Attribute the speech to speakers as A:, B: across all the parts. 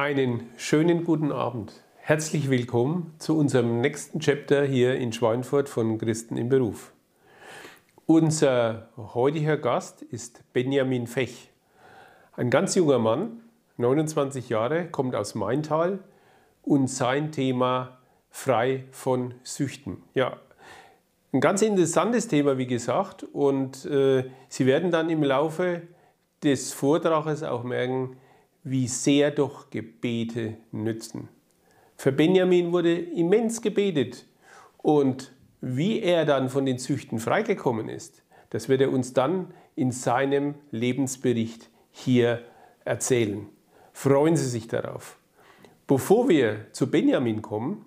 A: Einen schönen guten Abend. Herzlich willkommen zu unserem nächsten Chapter hier in Schweinfurt von Christen im Beruf. Unser heutiger Gast ist Benjamin Fech. Ein ganz junger Mann, 29 Jahre, kommt aus Maintal und sein Thema frei von Süchten. Ja, ein ganz interessantes Thema, wie gesagt, und äh, Sie werden dann im Laufe des Vortrages auch merken, wie sehr doch Gebete nützen. Für Benjamin wurde immens gebetet und wie er dann von den Züchten freigekommen ist, das wird er uns dann in seinem Lebensbericht hier erzählen. Freuen Sie sich darauf. Bevor wir zu Benjamin kommen,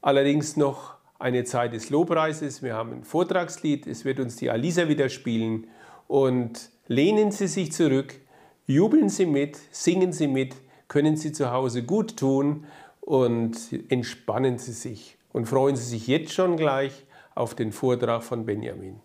A: allerdings noch eine Zeit des Lobpreises. Wir haben ein Vortragslied, es wird uns die Alisa wieder spielen und lehnen Sie sich zurück, Jubeln Sie mit, singen Sie mit, können Sie zu Hause gut tun und entspannen Sie sich und freuen Sie sich jetzt schon gleich auf den Vortrag von Benjamin.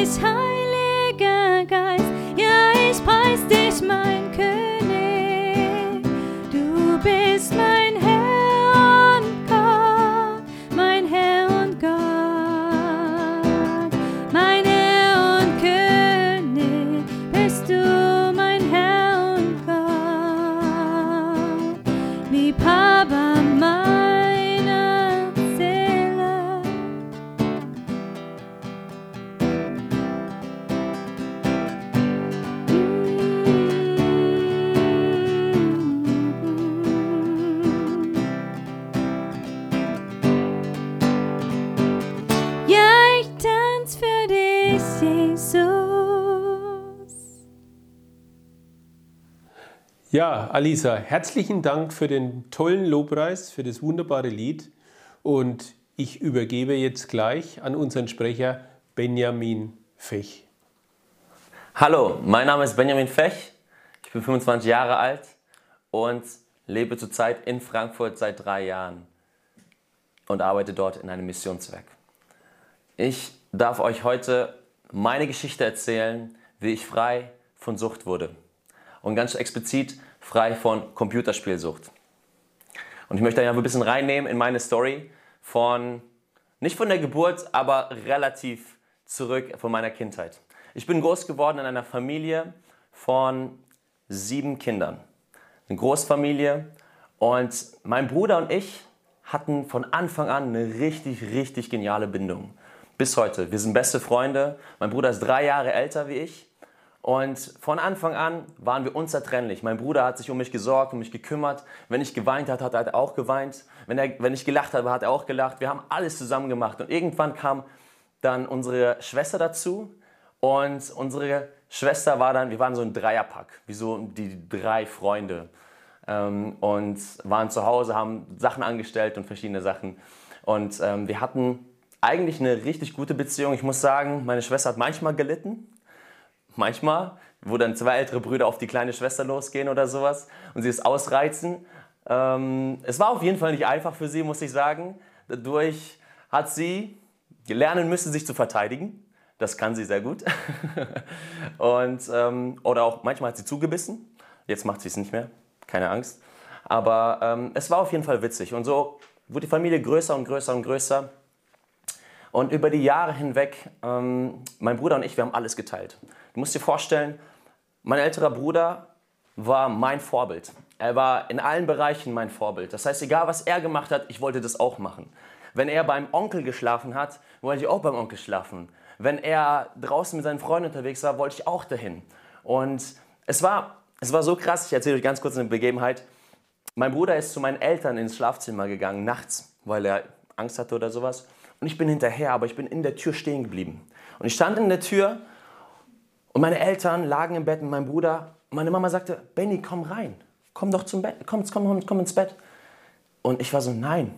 A: Ja, Alisa, herzlichen Dank für den tollen Lobpreis, für das wunderbare Lied. Und ich übergebe jetzt gleich an unseren Sprecher Benjamin Fech.
B: Hallo, mein Name ist Benjamin Fech. Ich bin 25 Jahre alt und lebe zurzeit in Frankfurt seit drei Jahren und arbeite dort in einem Missionswerk. Ich darf euch heute meine Geschichte erzählen, wie ich frei von Sucht wurde und ganz explizit frei von Computerspielsucht. Und ich möchte euch ein bisschen reinnehmen in meine Story von, nicht von der Geburt, aber relativ zurück von meiner Kindheit. Ich bin groß geworden in einer Familie von sieben Kindern. Eine Großfamilie. Und mein Bruder und ich hatten von Anfang an eine richtig, richtig geniale Bindung. Bis heute. Wir sind beste Freunde. Mein Bruder ist drei Jahre älter wie ich. Und von Anfang an waren wir unzertrennlich. Mein Bruder hat sich um mich gesorgt, um mich gekümmert. Wenn ich geweint habe, hat er auch geweint. Wenn, er, wenn ich gelacht habe, hat er auch gelacht. Wir haben alles zusammen gemacht. Und irgendwann kam dann unsere Schwester dazu. Und unsere Schwester war dann, wir waren so ein Dreierpack, wie so die drei Freunde. Ähm, und waren zu Hause, haben Sachen angestellt und verschiedene Sachen. Und ähm, wir hatten eigentlich eine richtig gute Beziehung. Ich muss sagen, meine Schwester hat manchmal gelitten manchmal, wo dann zwei ältere Brüder auf die kleine Schwester losgehen oder sowas und sie es ausreizen. Ähm, es war auf jeden Fall nicht einfach für sie, muss ich sagen. Dadurch hat sie lernen müssen, sich zu verteidigen. Das kann sie sehr gut. und, ähm, oder auch manchmal hat sie zugebissen. Jetzt macht sie es nicht mehr. Keine Angst. Aber ähm, es war auf jeden Fall witzig. Und so wurde die Familie größer und größer und größer. Und über die Jahre hinweg, ähm, mein Bruder und ich, wir haben alles geteilt. Du musst dir vorstellen, mein älterer Bruder war mein Vorbild. Er war in allen Bereichen mein Vorbild. Das heißt, egal was er gemacht hat, ich wollte das auch machen. Wenn er beim Onkel geschlafen hat, wollte ich auch beim Onkel schlafen. Wenn er draußen mit seinen Freunden unterwegs war, wollte ich auch dahin. Und es war, es war so krass, ich erzähle euch ganz kurz eine Begebenheit. Mein Bruder ist zu meinen Eltern ins Schlafzimmer gegangen, nachts, weil er Angst hatte oder sowas. Und ich bin hinterher, aber ich bin in der Tür stehen geblieben. Und ich stand in der Tür und meine Eltern lagen im Bett mit meinem Bruder. Und meine Mama sagte, Benny, komm rein. Komm doch zum Bett. Komm, komm, komm ins Bett. Und ich war so, nein.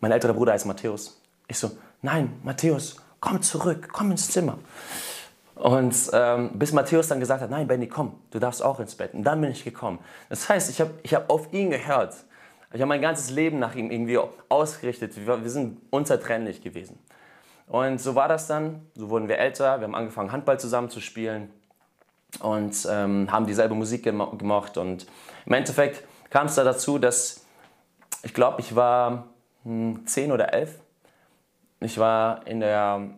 B: Mein älterer Bruder heißt Matthäus. Ich so, nein, Matthäus, komm zurück, komm ins Zimmer. Und ähm, bis Matthäus dann gesagt hat, nein, Benny, komm, du darfst auch ins Bett. Und dann bin ich gekommen. Das heißt, ich habe ich hab auf ihn gehört. Ich habe mein ganzes Leben nach ihm irgendwie ausgerichtet. Wir, sind unzertrennlich gewesen. Und so war das dann. So wurden wir älter. Wir haben angefangen, Handball zusammen zu spielen und ähm, haben dieselbe Musik gemo gemocht. Und im Endeffekt kam es da dazu, dass ich glaube, ich war hm, zehn oder elf. Ich war in der,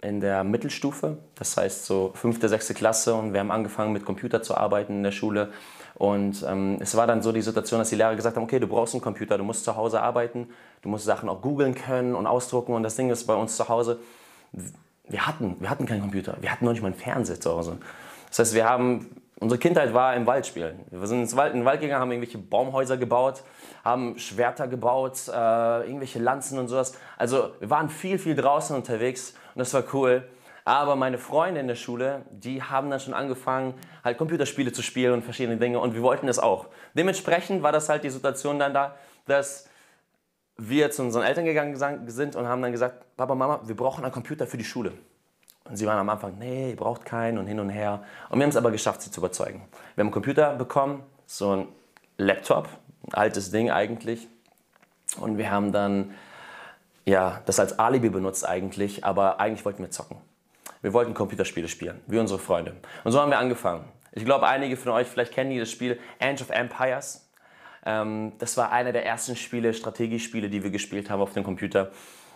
B: in der Mittelstufe, das heißt so fünfte, sechste Klasse und wir haben angefangen mit Computer zu arbeiten in der Schule. Und ähm, es war dann so die Situation, dass die Lehrer gesagt haben, okay, du brauchst einen Computer, du musst zu Hause arbeiten, du musst Sachen auch googeln können und ausdrucken. Und das Ding ist bei uns zu Hause, wir hatten, wir hatten keinen Computer, wir hatten noch nicht mal einen Fernseher zu Hause. Das heißt, wir haben, unsere Kindheit war im Wald spielen. Wir sind ins Wald, in den Wald gegangen, haben irgendwelche Baumhäuser gebaut, haben Schwerter gebaut, äh, irgendwelche Lanzen und sowas. Also wir waren viel, viel draußen unterwegs und das war cool. Aber meine Freunde in der Schule, die haben dann schon angefangen, halt Computerspiele zu spielen und verschiedene Dinge und wir wollten es auch. Dementsprechend war das halt die Situation dann da, dass wir zu unseren Eltern gegangen sind und haben dann gesagt, Papa, Mama, wir brauchen einen Computer für die Schule. Und sie waren am Anfang, nee, ihr braucht keinen und hin und her. Und wir haben es aber geschafft, sie zu überzeugen. Wir haben einen Computer bekommen, so ein Laptop, ein altes Ding eigentlich. Und wir haben dann ja, das als Alibi benutzt eigentlich, aber eigentlich wollten wir zocken. Wir wollten Computerspiele spielen, wie unsere Freunde. Und so haben wir angefangen. Ich glaube, einige von euch vielleicht kennen die das Spiel Age of Empires. Ähm, das war einer der ersten Spiele, Strategiespiele, die wir gespielt haben auf dem Computer.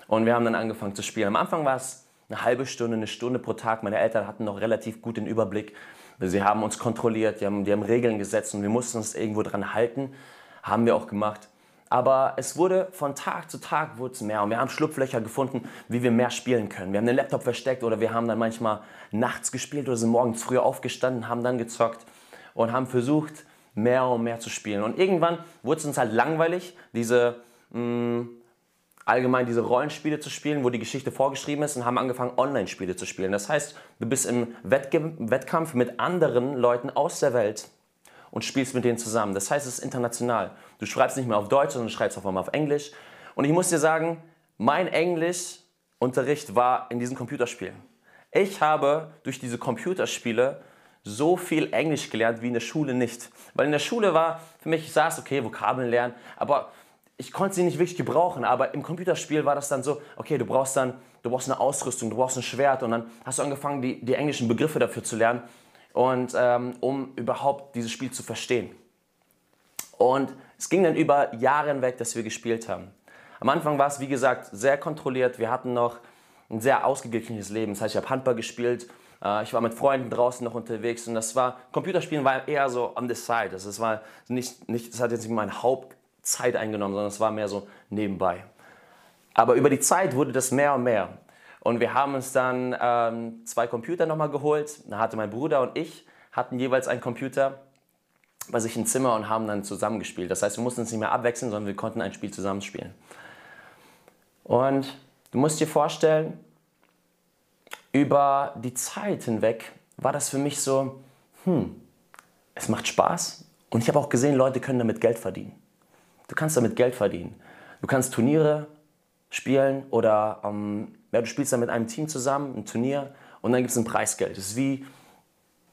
B: Und wir haben dann angefangen zu spielen. Am Anfang war es eine halbe Stunde, eine Stunde pro Tag. Meine Eltern hatten noch relativ gut den Überblick. Sie haben uns kontrolliert, die haben, die haben Regeln gesetzt und wir mussten uns irgendwo dran halten. Haben wir auch gemacht. Aber es wurde von Tag zu Tag wurde es mehr und wir haben Schlupflöcher gefunden, wie wir mehr spielen können. Wir haben den Laptop versteckt oder wir haben dann manchmal nachts gespielt oder sind morgens früher aufgestanden, haben dann gezockt und haben versucht, mehr und mehr zu spielen. Und irgendwann wurde es uns halt langweilig, diese mh, mm, allgemein diese Rollenspiele zu spielen, wo die Geschichte vorgeschrieben ist und haben angefangen, Online-Spiele zu spielen. Das heißt, du bist im Wettge Wettkampf mit anderen Leuten aus der Welt und spielst mit denen zusammen. Das heißt, es ist international. Du schreibst nicht mehr auf Deutsch, sondern schreibst auf einmal auf Englisch. Und ich muss dir sagen, mein Englischunterricht war in diesen Computerspielen. Ich habe durch diese Computerspiele so viel Englisch gelernt wie in der Schule nicht. Weil in der Schule war für mich, ich saß, okay, Vokabeln lernen, aber ich konnte sie nicht wirklich gebrauchen. Aber im Computerspiel war das dann so, okay, du brauchst dann, du brauchst eine Ausrüstung, du brauchst ein Schwert und dann hast du angefangen, die, die englischen Begriffe dafür zu lernen und ähm, um überhaupt dieses Spiel zu verstehen. Und es ging dann über Jahre hinweg, dass wir gespielt haben. Am Anfang war es, wie gesagt, sehr kontrolliert. Wir hatten noch ein sehr ausgeglichenes Leben. Das heißt, ich habe Handball gespielt Äh, ich war mit Freunden draußen noch unterwegs und das war, Computerspielen war eher so on the side. Also es war nicht, nicht, das hat jetzt nicht meine Hauptzeit eingenommen, sondern es war mehr so nebenbei. Aber über die Zeit wurde das mehr und mehr. Und wir haben uns dann ähm, zwei Computer nochmal geholt. Da hatte mein Bruder und ich hatten jeweils einen Computer bei sich im Zimmer und haben dann zusammengespielt. Das heißt, wir mussten uns nicht mehr abwechseln, sondern wir konnten ein Spiel zusammenspielen. Und du musst dir vorstellen, über die Zeit hinweg war das für mich so, hm, es macht Spaß. Und ich habe auch gesehen, Leute können damit Geld verdienen. Du kannst damit Geld verdienen. Du kannst Turniere spielen oder ähm, ja, du spielst dann mit einem Team zusammen, ein Turnier und dann gibt es ein Preisgeld. Das ist wie,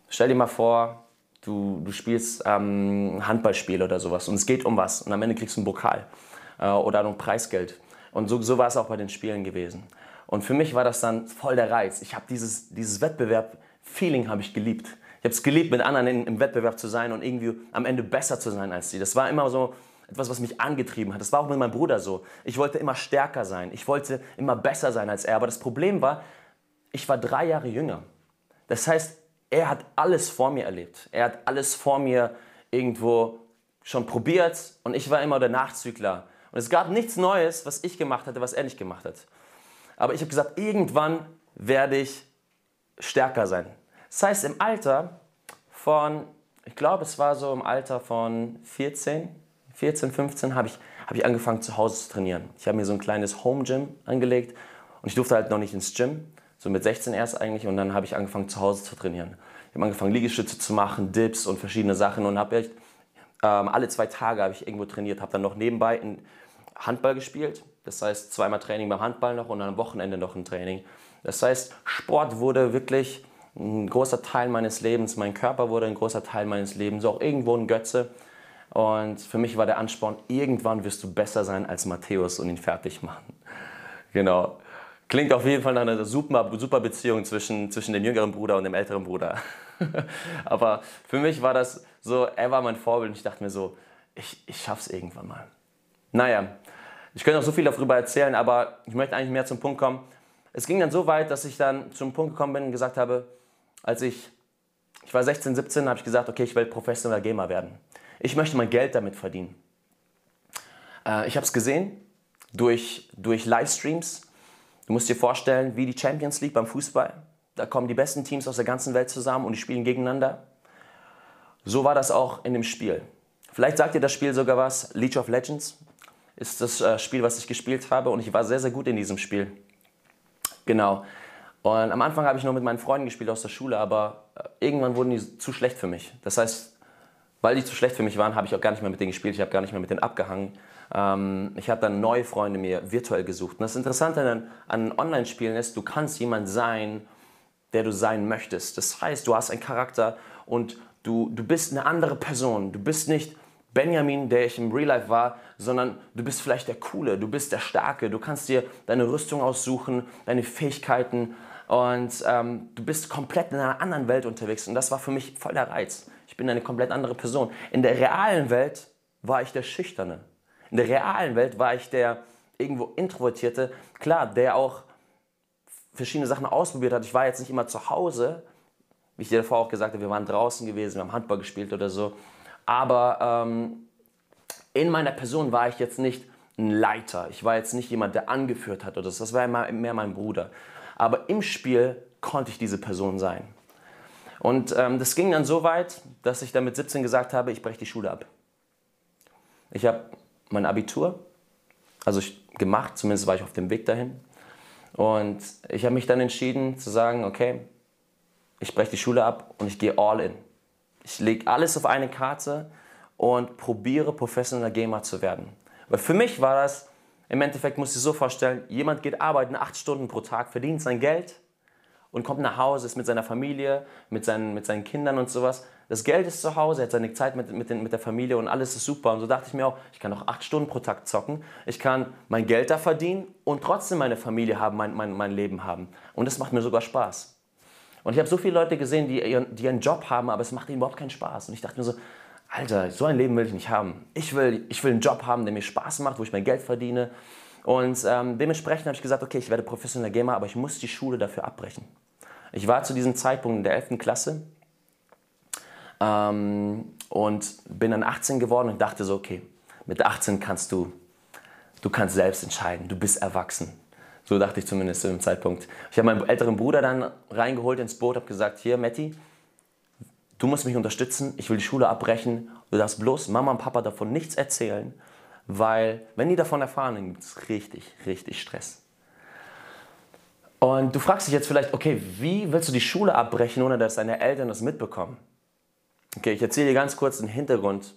B: stell dir mal vor, du, du spielst ähm, Handballspiel oder sowas und es geht um was und am Ende kriegst du einen Pokal äh, oder ein Preisgeld. Und so, so war es auch bei den Spielen gewesen. Und für mich war das dann voll der Reiz. Ich habe dieses, dieses Wettbewerb-Feeling habe ich geliebt. Ich habe es geliebt, mit anderen in, im Wettbewerb zu sein und irgendwie am Ende besser zu sein als sie. Das war immer so etwas, was mich angetrieben hat. Das war auch mit meinem Bruder so. Ich wollte immer stärker sein. Ich wollte immer besser sein als er. Aber das Problem war, ich war drei Jahre jünger. Das heißt, er hat alles vor mir erlebt. Er hat alles vor mir irgendwo schon probiert und ich war immer der Nachzügler. Und es gab nichts Neues, was ich gemacht hatte, was er nicht gemacht hat. Aber ich habe gesagt, irgendwann werde ich stärker sein. Das heißt, im Alter von, ich glaube, es war so im Alter von 14, 14, 15 habe ich, hab ich angefangen zu Hause zu trainieren. Ich habe mir so ein kleines Home Gym angelegt und ich durfte halt noch nicht ins Gym, so mit 16 erst eigentlich und dann habe ich angefangen zu Hause zu trainieren. Ich habe angefangen Liegestütze zu machen, Dips und verschiedene Sachen und habe echt ähm, alle zwei Tage habe ich irgendwo trainiert, habe dann noch nebenbei Handball gespielt. Das heißt zweimal Training beim Handball noch und am Wochenende noch ein Training. Das heißt, Sport wurde wirklich ein großer Teil meines Lebens, mein Körper wurde ein großer Teil meines Lebens, auch irgendwo ein Götze. Und für mich war der Ansporn, irgendwann wirst du besser sein als Matthäus und ihn fertig machen. Genau. Klingt auf jeden Fall nach einer super, super Beziehung zwischen, zwischen dem jüngeren Bruder und dem älteren Bruder. Aber für mich war das so, er war mein Vorbild und ich dachte mir so, ich, ich schaff's irgendwann mal. Naja, ich könnte noch so viel darüber erzählen, aber ich möchte eigentlich mehr zum Punkt kommen. Es ging dann so weit, dass ich dann zum Punkt gekommen bin und gesagt habe, als ich, ich war 16, 17, habe ich gesagt, okay, ich will professioneller Gamer werden. Ich möchte mein Geld damit verdienen. Äh, ich habe es gesehen durch, durch Livestreams. Du musst dir vorstellen, wie die Champions League beim Fußball. Da kommen die besten Teams aus der ganzen Welt zusammen und die spielen gegeneinander. So war das auch in dem Spiel. Vielleicht sagt dir das Spiel sogar was. League of Legends ist das äh, Spiel, was ich gespielt habe und ich war sehr, sehr gut in diesem Spiel. Genau. Und am Anfang habe ich nur mit meinen Freunden gespielt aus der Schule, aber äh, irgendwann wurden die zu schlecht für mich. Das heißt, weil die zu schlecht für mich waren, habe ich auch gar nicht mehr mit denen gespielt, ich habe gar nicht mehr mit denen abgehangen. Ähm, ich habe dann neue Freunde mir virtuell gesucht. Und das Interessante an, an Online-Spielen ist, du kannst jemand sein, der du sein möchtest. Das heißt, du hast einen Charakter und du, du bist eine andere Person. Du bist nicht Benjamin, der ich im Real Life war, sondern du bist vielleicht der Coole, du bist der Starke. Du kannst dir deine Rüstung aussuchen, deine Fähigkeiten und ähm, du bist komplett in einer anderen Welt unterwegs. Und das war für mich voll der Reiz. Ich bin eine komplett andere Person. In der realen Welt war ich der Schüchterne. In der realen Welt war ich der irgendwo Introvertierte, klar, der auch verschiedene Sachen ausprobiert hat. Ich war jetzt nicht immer zu Hause, wie ich dir davor auch gesagt habe, wir waren draußen gewesen, wir haben Handball gespielt oder so. Aber ähm, in meiner Person war ich jetzt nicht ein Leiter. Ich war jetzt nicht jemand, der angeführt hat oder so. Das war immer mehr mein Bruder. Aber im Spiel konnte ich diese Person sein. Und ähm, das ging dann so weit, dass ich dann mit 17 gesagt habe, ich breche die Schule ab. Ich habe mein Abitur, also ich, gemacht, zumindest war ich auf dem Weg dahin. Und ich habe mich dann entschieden zu sagen, okay, ich breche die Schule ab und ich gehe all in. Ich lege alles auf eine Karte und probiere professioneller Gamer zu werden. Weil für mich war das, im Endeffekt muss ich so vorstellen, jemand geht arbeiten acht Stunden pro Tag, verdient sein Geld und kommt nach Hause, ist mit seiner Familie, mit seinen, mit seinen Kindern und sowas. Das Geld ist zu Hause, er hat seine Zeit mit, mit, den, mit der Familie und alles ist super. Und so dachte ich mir auch, ich kann auch acht Stunden pro Tag zocken, ich kann mein Geld da verdienen und trotzdem meine Familie haben, mein, mein, mein Leben haben. Und das macht mir sogar Spaß. Und ich habe so viele Leute gesehen, die, ihren, die einen Job haben, aber es macht ihnen überhaupt keinen Spaß. Und ich dachte mir so, Alter, so ein Leben will ich nicht haben. Ich will, ich will einen Job haben, der mir Spaß macht, wo ich mein Geld verdiene. Und ähm, dementsprechend habe ich gesagt, okay, ich werde professioneller Gamer, aber ich muss die Schule dafür abbrechen. Ich war zu diesem Zeitpunkt in der 11. Klasse ähm, und bin dann 18 geworden und dachte so, okay, mit 18 kannst du, du kannst selbst entscheiden, du bist erwachsen. So dachte ich zumindest zu dem Zeitpunkt. Ich habe meinen älteren Bruder dann reingeholt ins Boot, habe gesagt, hier Matti, du musst mich unterstützen, ich will die Schule abbrechen, du darfst bloß Mama und Papa davon nichts erzählen, weil wenn die davon erfahren, dann gibt es richtig, richtig Stress. Und du fragst dich jetzt vielleicht, okay, wie willst du die Schule abbrechen, ohne dass deine Eltern das mitbekommen? Okay, ich erzähle dir ganz kurz den Hintergrund,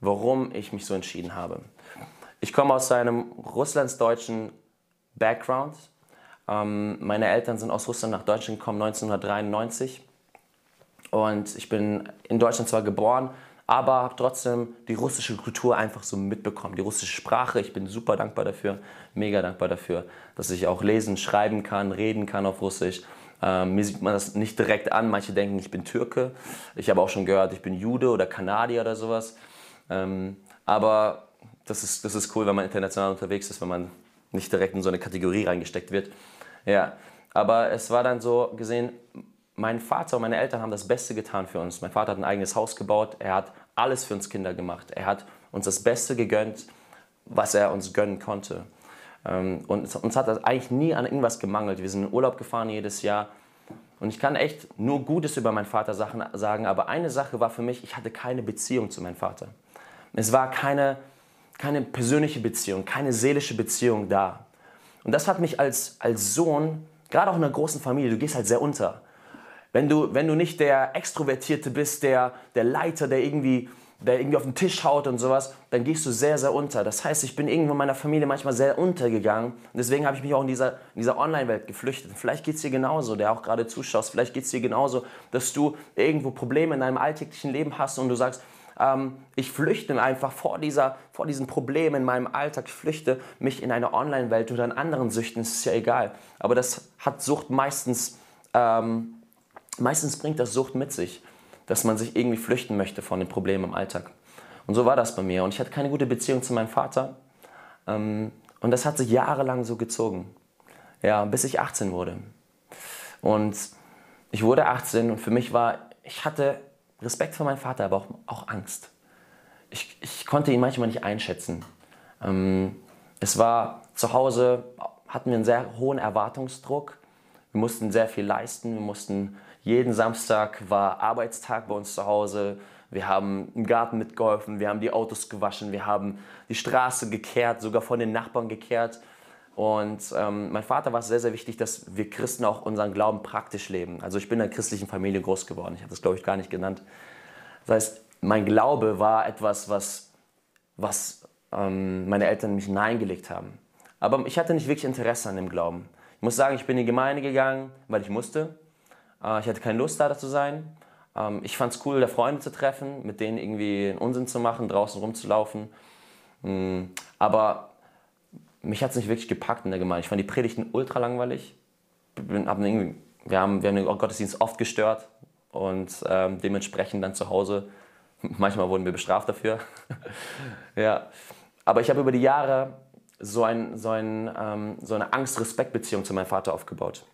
B: warum ich mich so entschieden habe. Ich komme aus einem russlandsdeutschen Background. Ähm, meine Eltern sind aus Russland nach Deutschland gekommen 1993 und ich bin in Deutschland zwar geboren, aber habe trotzdem die russische Kultur einfach so mitbekommen, die russische Sprache. Ich bin super dankbar dafür, mega dankbar dafür, dass ich auch lesen, schreiben kann, reden kann auf Russisch. Ähm, mir sieht man das nicht direkt an. Manche denken, ich bin Türke. Ich habe auch schon gehört, ich bin Jude oder Kanadier oder sowas. Ähm, aber das ist, das ist cool, wenn man international unterwegs ist, wenn man nicht direkt in so eine Kategorie reingesteckt wird. Ja, aber es war dann so gesehen, mein Vater und meine Eltern haben das Beste getan für uns. Mein Vater hat ein eigenes Haus gebaut. Er hat alles für uns Kinder gemacht. Er hat uns das Beste gegönnt, was er uns gönnen konnte. Ähm, und uns hat das eigentlich nie an irgendwas gemangelt. Wir sind in Urlaub gefahren jedes Jahr. Und ich kann echt nur Gutes über meinen Vater sagen, aber eine Sache war für mich, ich hatte keine Beziehung zu meinem Vater. Es war keine, keine persönliche Beziehung, keine seelische Beziehung da. Und das hat mich als, als Sohn, gerade auch in einer großen Familie, du gehst halt sehr unter. Wenn du, wenn du nicht der Extrovertierte bist, der, der Leiter, der irgendwie, der irgendwie auf den Tisch haut und sowas, dann gehst du sehr, sehr unter. Das heißt, ich bin irgendwo in meiner Familie manchmal sehr untergegangen. Und deswegen habe ich mich auch in dieser, in dieser Online-Welt geflüchtet. Vielleicht geht es dir genauso, der auch gerade zuschaust. Vielleicht geht es dir genauso, dass du irgendwo Probleme in deinem alltäglichen Leben hast und du sagst, ähm, ich flüchte einfach vor, dieser, vor diesen Problemen in meinem Alltag. Ich flüchte mich in eine Online-Welt oder in anderen Süchten. Das ist ja egal. Aber das hat Sucht meistens... Ähm, Meistens bringt das Sucht mit sich, dass man sich irgendwie flüchten möchte von den Problemen im Alltag. Und so war das bei mir. Und ich hatte keine gute Beziehung zu meinem Vater. Ähm, und das hat sich jahrelang so gezogen. Ja, bis ich 18 wurde. Und ich wurde 18 und für mich war, ich hatte Respekt vor meinem Vater, aber auch, auch Angst. Ich, ich konnte ihn manchmal nicht einschätzen. Ähm, es war zu Hause, hatten wir einen sehr hohen Erwartungsdruck. Wir mussten sehr viel leisten, wir mussten jeden Samstag war Arbeitstag bei uns zu Hause. Wir haben im Garten mitgeholfen, wir haben die Autos gewaschen, wir haben die Straße gekehrt, sogar von den Nachbarn gekehrt. Und ähm, mein Vater war es sehr, sehr wichtig, dass wir Christen auch unseren Glauben praktisch leben. Also ich bin in einer christlichen Familie groß geworden. Ich habe das, glaube ich, gar nicht genannt. Das heißt, mein Glaube war etwas, was, was ähm, meine Eltern mich hineingelegt haben. Aber ich hatte nicht wirklich Interesse an dem Glauben. Ich muss sagen, ich bin in die Gemeinde gegangen, weil ich musste. Äh, ich hatte keine Lust, da zu sein. Ähm, ich fand es cool, da Freunde zu treffen, mit denen irgendwie einen Unsinn zu machen, draußen rumzulaufen. Mm, aber mich hat es nicht wirklich gepackt in der Gemeinde. Ich fand die Predigten ultra langweilig. wir, haben, wir haben den Gottesdienst oft gestört und ähm, dementsprechend dann zu Hause, manchmal wurden wir bestraft dafür. ja. Aber ich habe über die Jahre so, ein, so, ein, ähm, so eine Angst-Respekt-Beziehung zu meinem Vater aufgebaut.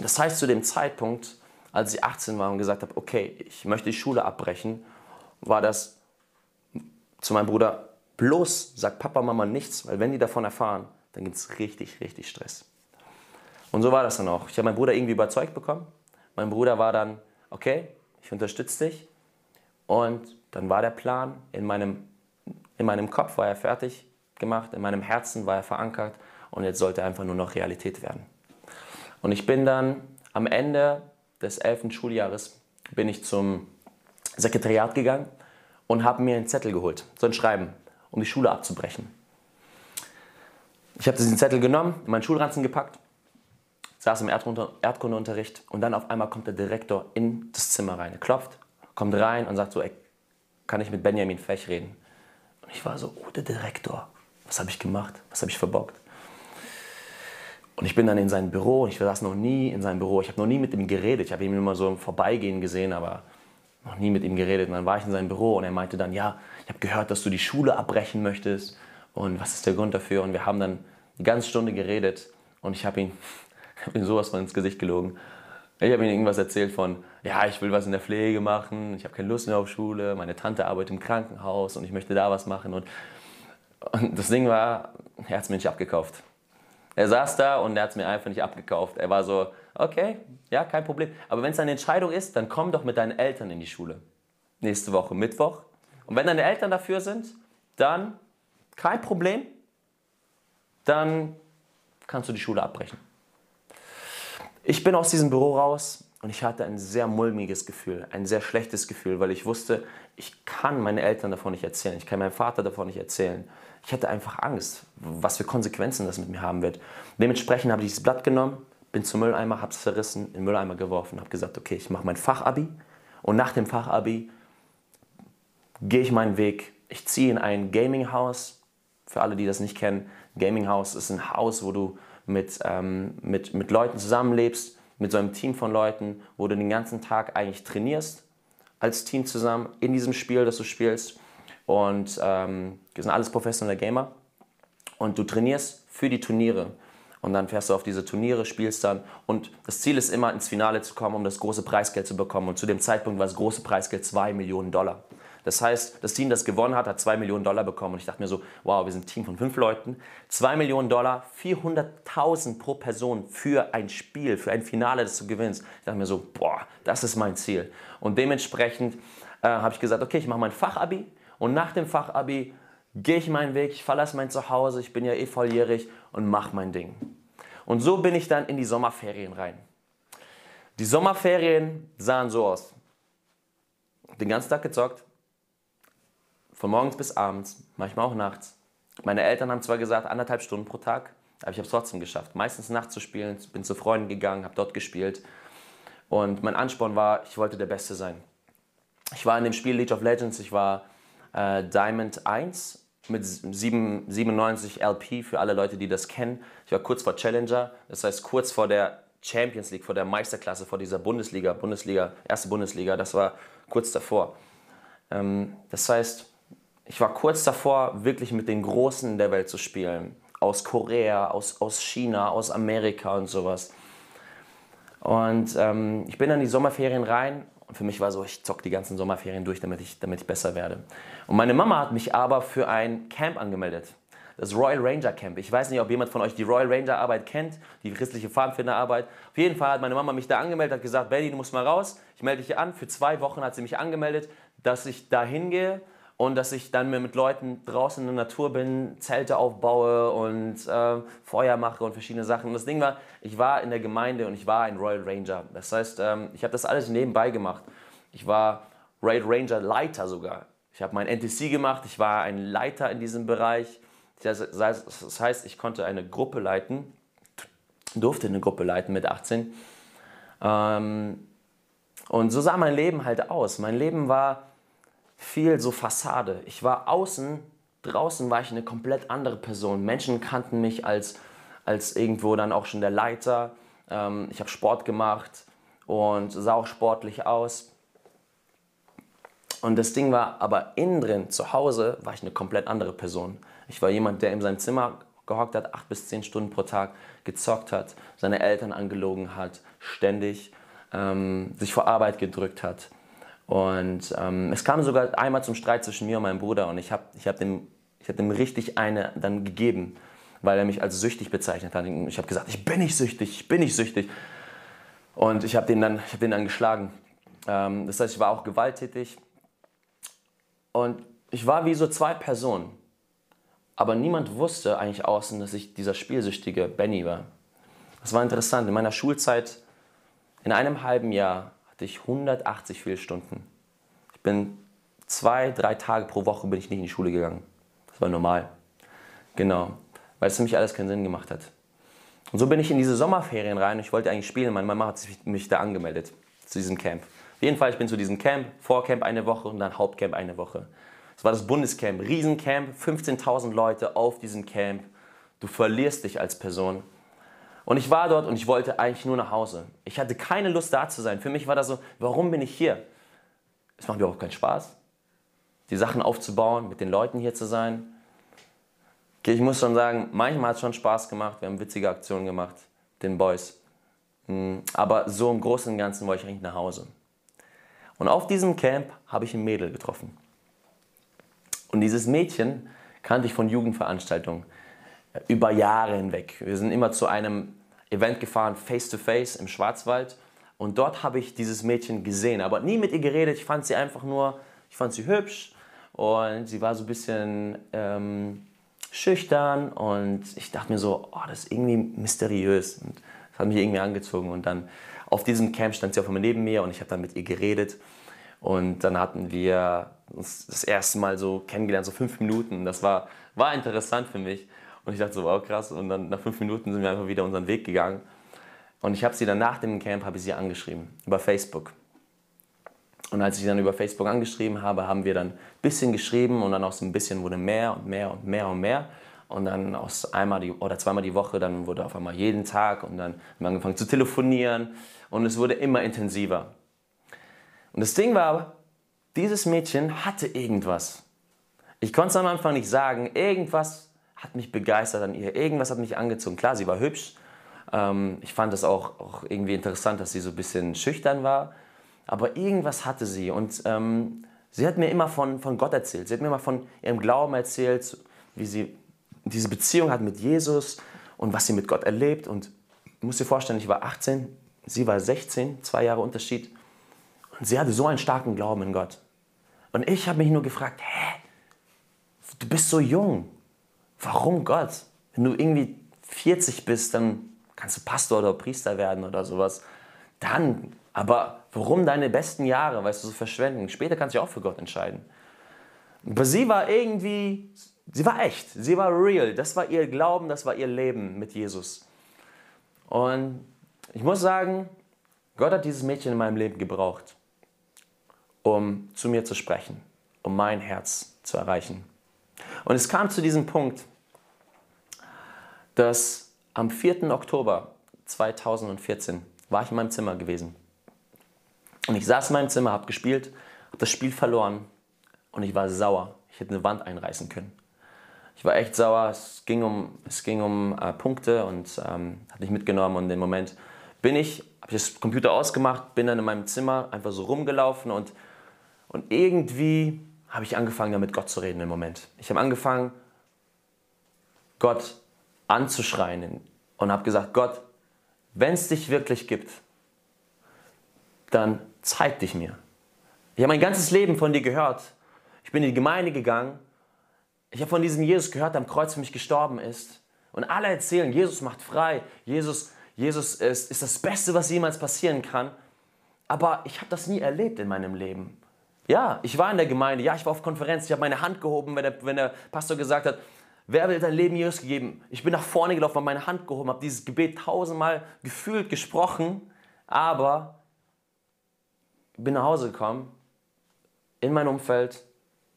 B: Das heißt, zu dem Zeitpunkt, als ich 18 war und gesagt habe, okay, ich möchte die Schule abbrechen, war das zu meinem Bruder, bloß sagt Papa, Mama nichts, weil wenn die davon erfahren, dann gibt es richtig, richtig Stress. Und so war das dann auch. Ich habe meinen Bruder irgendwie überzeugt bekommen. Mein Bruder war dann, okay, ich unterstütze dich. Und dann war der Plan, in meinem, in meinem Kopf war er fertig gemacht, in meinem Herzen war er verankert und jetzt sollte er einfach nur noch Realität werden. Und ich bin dann am Ende des 11. Schuljahres bin ich zum Sekretariat gegangen und habe mir einen Zettel geholt, so ein Schreiben, um die Schule abzubrechen. Ich habe diesen Zettel genommen, in meinen Schulranzen gepackt, saß im Erdkundeunterricht und dann auf einmal kommt der Direktor in das Zimmer rein. Er klopft, kommt rein und sagt so, ey, kann ich mit Benjamin Fech reden? Und ich war so, oh, der Direktor, was habe ich gemacht? Was habe ich verbockt? Und ich bin dann in sein Büro, ich saß noch nie in seinem Büro, ich habe noch nie mit ihm geredet, ich habe ihn immer so im Vorbeigehen gesehen, aber noch nie mit ihm geredet. Und dann war ich in seinem Büro und er meinte dann, ja, ich habe gehört, dass du die Schule abbrechen möchtest und was ist der Grund dafür? Und wir haben dann eine ganze Stunde geredet und ich habe ihn, hab ihn sowas von ins Gesicht gelogen. Ich habe ihm irgendwas erzählt von, ja, ich will was in der Pflege machen, ich habe keine Lust mehr auf Schule, meine Tante arbeitet im Krankenhaus und ich möchte da was machen. Und, und das Ding war, er hat es mir nicht abgekauft. Er saß da und er hat es mir einfach nicht abgekauft. Er war so, okay, ja, kein Problem. Aber wenn es eine Entscheidung ist, dann komm doch mit deinen Eltern in die Schule. Nächste Woche Mittwoch. Und wenn deine Eltern dafür sind, dann kein Problem. Dann kannst du die Schule abbrechen. Ich bin aus diesem Büro raus und ich hatte ein sehr mulmiges Gefühl, ein sehr schlechtes Gefühl, weil ich wusste, ich kann meine Eltern davon nicht erzählen, ich kann meinem Vater davon nicht erzählen. Ich hatte einfach Angst, was für Konsequenzen das mit mir haben wird. Dementsprechend habe ich dieses Blatt genommen, bin zum Mülleimer, habe es zerrissen, in den Mülleimer geworfen, habe gesagt, okay, ich mache mein Fachabi und nach dem Fachabi gehe ich meinen Weg. Ich ziehe in ein Gaming-Haus. Für alle, die das nicht kennen, Gaming-Haus ist ein Haus, wo du mit, ähm, mit, mit Leuten zusammenlebst, mit so einem Team von Leuten, wo du den ganzen Tag eigentlich trainierst als Team zusammen in diesem Spiel, das du spielst. Und ähm, wir sind alles professionelle Gamer. Und du trainierst für die Turniere. Und dann fährst du auf diese Turniere, spielst dann. Und das Ziel ist immer, ins Finale zu kommen, um das große Preisgeld zu bekommen. Und zu dem Zeitpunkt war das große Preisgeld 2 Millionen Dollar. Das heißt, das Team, das gewonnen hat, hat 2 Millionen Dollar bekommen. Und ich dachte mir so, wow, wir sind ein Team von fünf Leuten. 2 Millionen Dollar, 400.000 pro Person für ein Spiel, für ein Finale, das du gewinnst. Ich dachte mir so, boah, das ist mein Ziel. Und dementsprechend äh, habe ich gesagt, okay, ich mache mein Fachabi. Und nach dem Fachabi gehe ich meinen Weg, ich verlasse mein Zuhause, ich bin ja eh volljährig und mache mein Ding. Und so bin ich dann in die Sommerferien rein. Die Sommerferien sahen so aus. Den ganzen Tag gezockt, von morgens bis abends, manchmal auch nachts. Meine Eltern haben zwar gesagt, anderthalb Stunden pro Tag, aber ich habe es trotzdem geschafft. Meistens nachts zu spielen, bin zu Freunden gegangen, habe dort gespielt. Und mein Ansporn war, ich wollte der Beste sein. Ich war in dem Spiel League of Legends, ich war äh, Diamond 1 mit 7, 97 LP für alle Leute, die das kennen. Ich war kurz vor Challenger, das heißt kurz vor der Champions League, vor der Meisterklasse, vor dieser Bundesliga, Bundesliga, erste Bundesliga, das war kurz davor. Ähm, das heißt, ich war kurz davor, wirklich mit den Großen der Welt zu spielen. Aus Korea, aus, aus China, aus Amerika und sowas. Und ähm, ich bin dann die Sommerferien rein und für mich war so, ich zock die ganzen Sommerferien durch, damit ich, damit ich besser werde. Und meine Mama hat mich aber für ein Camp angemeldet. Das Royal Ranger Camp. Ich weiß nicht, ob jemand von euch die Royal Ranger Arbeit kennt, die christliche Pfadfinderarbeit. Auf jeden Fall hat meine Mama mich da angemeldet, hat gesagt, Benny, du musst mal raus. Ich melde dich an. Für zwei Wochen hat sie mich angemeldet, dass ich da hingehe und dass ich dann mit Leuten draußen in der Natur bin, Zelte aufbaue und äh, Feuer mache und verschiedene Sachen. Und das Ding war, ich war in der Gemeinde und ich war ein Royal Ranger. Das heißt, ähm, ich habe das alles nebenbei gemacht. Ich war Royal Ranger Leiter sogar. Ich habe mein NTC gemacht, ich war ein Leiter in diesem Bereich. Das heißt, ich konnte eine Gruppe leiten, durfte eine Gruppe leiten mit 18. Ähm, und so sah mein Leben halt aus. Mein Leben war viel so Fassade. Ich war außen, draußen war ich eine komplett andere Person. Menschen kannten mich als, als irgendwo dann auch schon der Leiter. Ähm, ich habe Sport gemacht und sah auch sportlich aus. Und das Ding war, aber innen drin, zu Hause, war ich eine komplett andere Person. Ich war jemand, der in seinem Zimmer gehockt hat, acht bis zehn Stunden pro Tag gezockt hat, seine Eltern angelogen hat, ständig ähm, sich vor Arbeit gedrückt hat und ähm, es kam sogar einmal zum Streit zwischen mir und meinem Bruder und ich habe ich hab dem, hab dem richtig eine dann gegeben, weil er mich als süchtig bezeichnet hat. Ich habe gesagt, ich bin nicht süchtig, ich bin nicht süchtig. Und ich habe den, dann, hab den dann geschlagen. Ähm, das heißt, ich war auch gewalttätig. Und ich war wie so zwei Personen. Aber niemand wusste eigentlich außen, dass ich dieser spielsüchtige Benny war. Das war interessant. In meiner Schulzeit, in einem halben Jahr, hatte ich 180 Fehlstunden. Ich bin zwei, drei Tage pro Woche bin ich nicht in die Schule gegangen. Das war normal. Genau, weil es für mich alles keinen Sinn gemacht hat. Und so bin ich in diese Sommerferien rein. Ich wollte eigentlich spielen. Meine Mama hat mich da angemeldet zu diesem Camp. Auf jeden Fall, ich bin zu diesem Camp, Vorcamp eine Woche und dann Hauptcamp eine Woche. Das war das Bundescamp, Riesencamp, 15.000 Leute auf diesem Camp. Du verlierst dich als Person. Und ich war dort und ich wollte eigentlich nur nach Hause. Ich hatte keine Lust da zu sein. Für mich war das so, warum bin ich hier? Es macht mir überhaupt keinen Spaß, die Sachen aufzubauen, mit den Leuten hier zu sein. Ich muss schon sagen, manchmal hat es schon Spaß gemacht. Wir haben witzige Aktionen gemacht, den Boys. Hm, aber so im Großen und Ganzen wollte ich eigentlich nach Hause. Und auf diesem Camp habe ich ein Mädel getroffen. Und dieses Mädchen kannte ich von Jugendveranstaltungen äh, über Jahre hinweg. Wir sind immer zu einem Event gefahren, face to face im Schwarzwald. Und dort habe ich dieses Mädchen gesehen, aber nie mit ihr geredet. Ich fand sie einfach nur, ich fand sie hübsch und sie war so ein bisschen ähm, schüchtern und ich dachte mir so, oh, das ist irgendwie mysteriös. Und das hat mich irgendwie angezogen. Und dann auf diesem Camp stand sie auf einmal neben mir und ich habe dann mit ihr geredet. Und dann hatten wir uns das erste Mal so kennengelernt, so fünf Minuten. Das war, war interessant für mich. Und ich dachte so, wow, krass. Und dann nach fünf Minuten sind wir einfach wieder unseren Weg gegangen. Und ich habe sie dann nach dem Camp, habe ich sie angeschrieben, über Facebook. Und als ich sie dann über Facebook angeschrieben habe, haben wir dann ein bisschen geschrieben und dann aus ein bisschen wurde mehr und mehr und mehr und mehr. Und dann aus einmal die, oder zweimal die Woche, dann wurde auf einmal jeden Tag und dann haben wir angefangen zu telefonieren und es wurde immer intensiver. Und das Ding war aber, dieses Mädchen hatte irgendwas. Ich konnte es am Anfang nicht sagen, irgendwas hat mich begeistert an ihr. Irgendwas hat mich angezogen. Klar, sie war hübsch. Ähm, ich fand es auch, auch, irgendwie interessant, dass sie so ein bisschen schüchtern war. Aber irgendwas hatte sie. Und ähm, sie hat mir immer von, von Gott erzählt. Sie hat mir immer von ihrem Glauben erzählt, wie sie diese Beziehung hat mit Jesus und was sie mit Gott erlebt. Und ich muss dir vorstellen, ich war 18, sie war 16, zwei Jahre Unterschied. Und sie hatte so einen starken Glauben in Gott. Und ich habe mich nur gefragt, hä, du bist so jung Warum Gott? Wenn du irgendwie 40 bist, dann kannst du Pastor oder Priester werden oder sowas. Dann, aber warum deine besten Jahre, weißt du, so verschwenden? Später kannst du dich auch für Gott entscheiden. Aber sie war irgendwie, sie war echt, sie war real. Das war ihr Glauben, das war ihr Leben mit Jesus. Und ich muss sagen, Gott hat dieses Mädchen in meinem Leben gebraucht, um zu mir zu sprechen, um mein Herz zu erreichen. Und es kam zu diesem Punkt, dass am 4. Oktober 2014 war ich in meinem Zimmer gewesen. Und ich saß in meinem Zimmer, habe gespielt, habe das Spiel verloren und ich war sauer. Ich hätte eine Wand einreißen können. Ich war echt sauer. Es ging um, es ging um äh, Punkte und ähm, hat mich mitgenommen. Und im Moment bin ich, habe ich das Computer ausgemacht, bin dann in meinem Zimmer einfach so rumgelaufen und, und irgendwie habe ich angefangen, damit Gott zu reden im Moment. Ich habe angefangen, Gott anzuschreien und habe gesagt, Gott, wenn es dich wirklich gibt, dann zeig dich mir. Ich habe mein ganzes Leben von dir gehört. Ich bin in die Gemeinde gegangen. Ich habe von diesem Jesus gehört, der am Kreuz für mich gestorben ist. Und alle erzählen, Jesus macht frei. Jesus, Jesus ist, ist das Beste, was jemals passieren kann. Aber ich habe das nie erlebt in meinem Leben. Ja, ich war in der Gemeinde, ja, ich war auf Konferenz, ich habe meine Hand gehoben, wenn der, wenn der Pastor gesagt hat, wer will dein Leben Jesus gegeben? Ich bin nach vorne gelaufen, habe meine Hand gehoben, habe dieses Gebet tausendmal gefühlt, gesprochen, aber bin nach Hause gekommen, in mein Umfeld,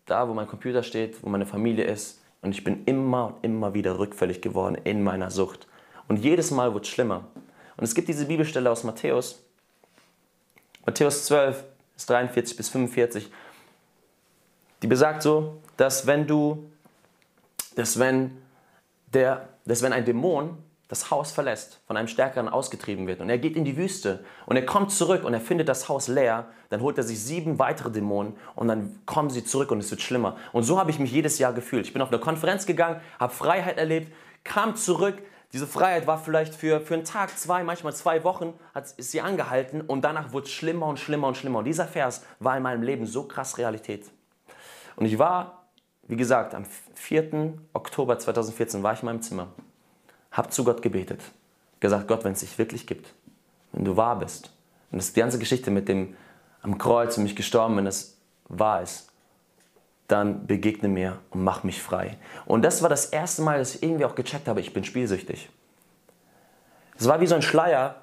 B: da wo mein Computer steht, wo meine Familie ist und ich bin immer und immer wieder rückfällig geworden in meiner Sucht. Und jedes Mal wird es schlimmer. Und es gibt diese Bibelstelle aus Matthäus, Matthäus 12, 43 bis 45, die besagt so, dass wenn du, dass wenn, der, dass wenn ein Dämon das Haus verlässt, von einem Stärkeren ausgetrieben wird und er geht in die Wüste und er kommt zurück und er findet das Haus leer, dann holt er sich sieben weitere Dämonen und dann kommen sie zurück und es wird schlimmer. Und so habe ich mich jedes Jahr gefühlt. Ich bin auf eine Konferenz gegangen, habe Freiheit erlebt, kam zurück, diese Freiheit war vielleicht für, für einen Tag, zwei, manchmal zwei Wochen, hat, ist sie angehalten und danach wurde es schlimmer und schlimmer und schlimmer. Und dieser Vers war in meinem Leben so krass Realität. Und ich war, wie gesagt, am 4. Oktober 2014 war ich in meinem Zimmer, habe zu Gott gebetet, gesagt, Gott, wenn es dich wirklich gibt, wenn du wahr bist, und das die ganze Geschichte mit dem am Kreuz und mich gestorben, wenn es wahr ist, dann begegne mir und mach mich frei. Und das war das erste Mal, dass ich irgendwie auch gecheckt habe, ich bin spielsüchtig. Es war wie so ein Schleier,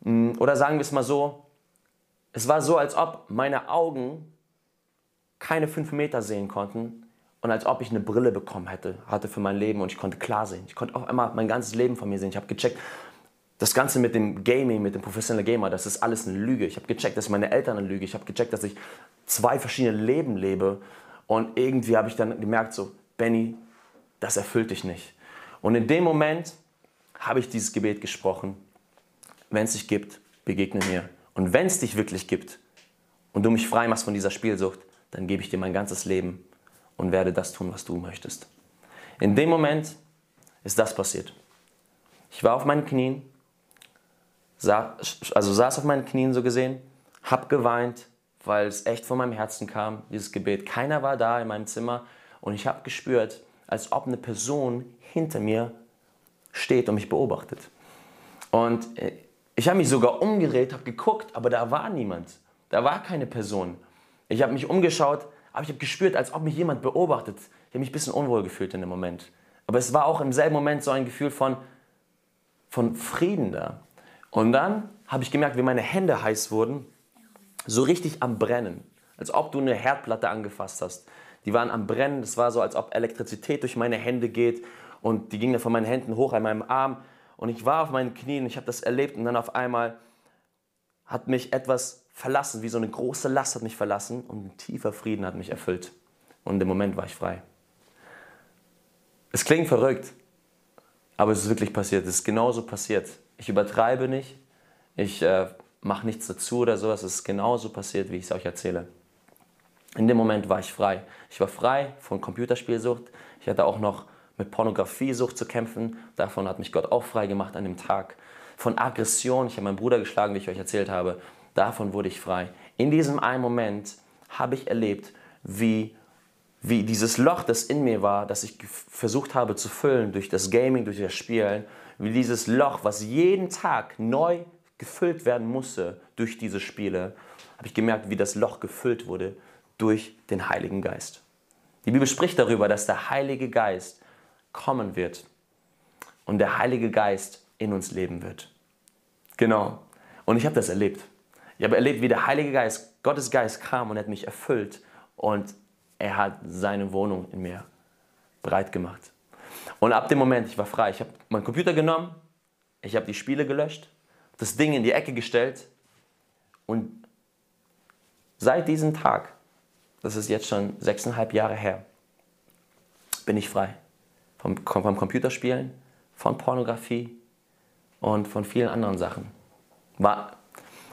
B: mm, oder sagen wir es mal so, es war so, als ob meine Augen keine fünf Meter sehen konnten und als ob ich eine Brille bekommen hätte, hatte für mein Leben und ich konnte klar sehen. Ich konnte auf einmal mein ganzes Leben von mir sehen. Ich habe gecheckt, das Ganze mit dem Gaming, mit dem professionellen Gamer, das ist alles eine Lüge. Ich habe gecheckt, dass meine Eltern eine Lüge. Ich habe gecheckt, dass ich zwei verschiedene Leben lebe. Und irgendwie habe ich dann gemerkt, so, Benny, das erfüllt dich nicht. Und in dem Moment habe ich dieses Gebet gesprochen. wenn es dich gibt, begegne mir. Und wenn es dich wirklich gibt und du mich frei machst von dieser Spielsucht, dann gebe ich dir mein ganzes Leben und werde das tun, was du möchtest. In dem Moment ist das passiert. Ich war auf meinen Knien, also saß auf meinen Knien so gesehen, hab geweint, weil es echt von meinem Herzen kam, dieses Gebet. Keiner war da in meinem Zimmer und ich habe gespürt, als ob eine Person hinter mir steht und mich beobachtet. Und äh, ich habe mich sogar umgedreht, habe geguckt, aber da war niemand. Da war keine Person. Ich habe mich umgeschaut, aber ich habe gespürt, als ob mich jemand beobachtet. Ich habe mich ein bisschen unwohl gefühlt in dem Moment. Aber es war auch im selben Moment so ein Gefühl von, von Frieden da. Und dann habe ich gemerkt, wie meine Hände heiß wurden, so richtig am Brennen. Als ob du eine Herdplatte angefasst hast. Die waren am Brennen, es war so, als ob Elektrizität durch meine Hände geht und die ging dann von meinen Händen hoch an meinem Arm. Und ich war auf meinen Knien, ich habe das erlebt und dann auf einmal hat mich etwas verlassen, wie so eine große Last hat mich verlassen und ein tiefer Frieden hat mich erfüllt. Und im Moment war ich frei. Es klingt verrückt, aber es ist wirklich passiert. Es ist genauso passiert. Ich übertreibe nicht, ich äh, mache nichts dazu oder sowas. Es ist genauso passiert, wie ich es euch erzähle. In dem Moment war ich frei. Ich war frei von Computerspielsucht. Ich hatte auch noch mit Pornografiesucht zu kämpfen. Davon hat mich Gott auch frei gemacht an dem Tag. Von Aggression. Ich habe meinen Bruder geschlagen, wie ich euch erzählt habe. Davon wurde ich frei. In diesem einen Moment habe ich erlebt, wie, wie dieses Loch, das in mir war, das ich versucht habe zu füllen durch das Gaming, durch das Spielen, wie dieses Loch, was jeden Tag neu gefüllt werden musste durch diese Spiele, habe ich gemerkt, wie das Loch gefüllt wurde durch den Heiligen Geist. Die Bibel spricht darüber, dass der Heilige Geist kommen wird und der Heilige Geist in uns leben wird. Genau. Und ich habe das erlebt. Ich habe erlebt, wie der Heilige Geist, Gottes Geist kam und hat mich erfüllt und er hat seine Wohnung in mir breit gemacht. Und ab dem Moment, ich war frei. Ich habe meinen Computer genommen, ich habe die Spiele gelöscht, das Ding in die Ecke gestellt und seit diesem Tag, das ist jetzt schon sechseinhalb Jahre her, bin ich frei. Vom, vom Computerspielen, von Pornografie und von vielen anderen Sachen. War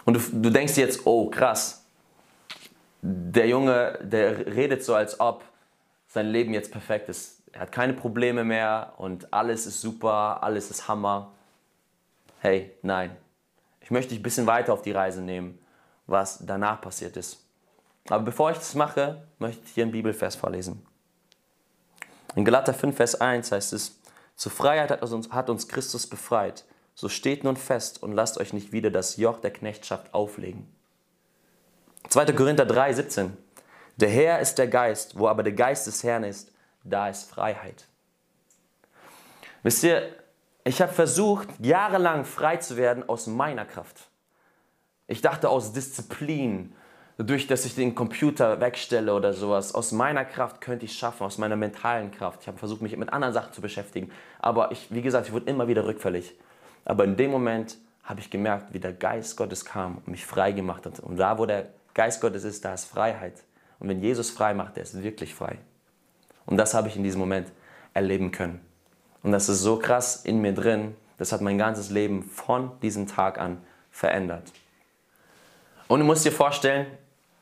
B: und du, du denkst jetzt, oh krass, der Junge, der redet so, als ob sein Leben jetzt perfekt ist. Er hat keine Probleme mehr und alles ist super, alles ist Hammer. Hey, nein. Ich möchte dich ein bisschen weiter auf die Reise nehmen, was danach passiert ist. Aber bevor ich das mache, möchte ich hier einen Bibelvers vorlesen. In Galater 5, Vers 1 heißt es, zur Freiheit hat uns, hat uns Christus befreit. So steht nun fest und lasst euch nicht wieder das Joch der Knechtschaft auflegen. 2. Korinther 3, 17. Der Herr ist der Geist, wo aber der Geist des Herrn ist, da ist Freiheit. Wisst ihr, ich habe versucht, jahrelang frei zu werden aus meiner Kraft. Ich dachte aus Disziplin, dadurch, dass ich den Computer wegstelle oder sowas. Aus meiner Kraft könnte ich schaffen, aus meiner mentalen Kraft. Ich habe versucht, mich mit anderen Sachen zu beschäftigen. Aber ich, wie gesagt, ich wurde immer wieder rückfällig. Aber in dem Moment habe ich gemerkt, wie der Geist Gottes kam und mich frei gemacht hat. Und da, wo der Geist Gottes ist, da ist Freiheit. Und wenn Jesus frei macht, der ist wirklich frei. Und das habe ich in diesem Moment erleben können. Und das ist so krass in mir drin, das hat mein ganzes Leben von diesem Tag an verändert. Und du musst dir vorstellen,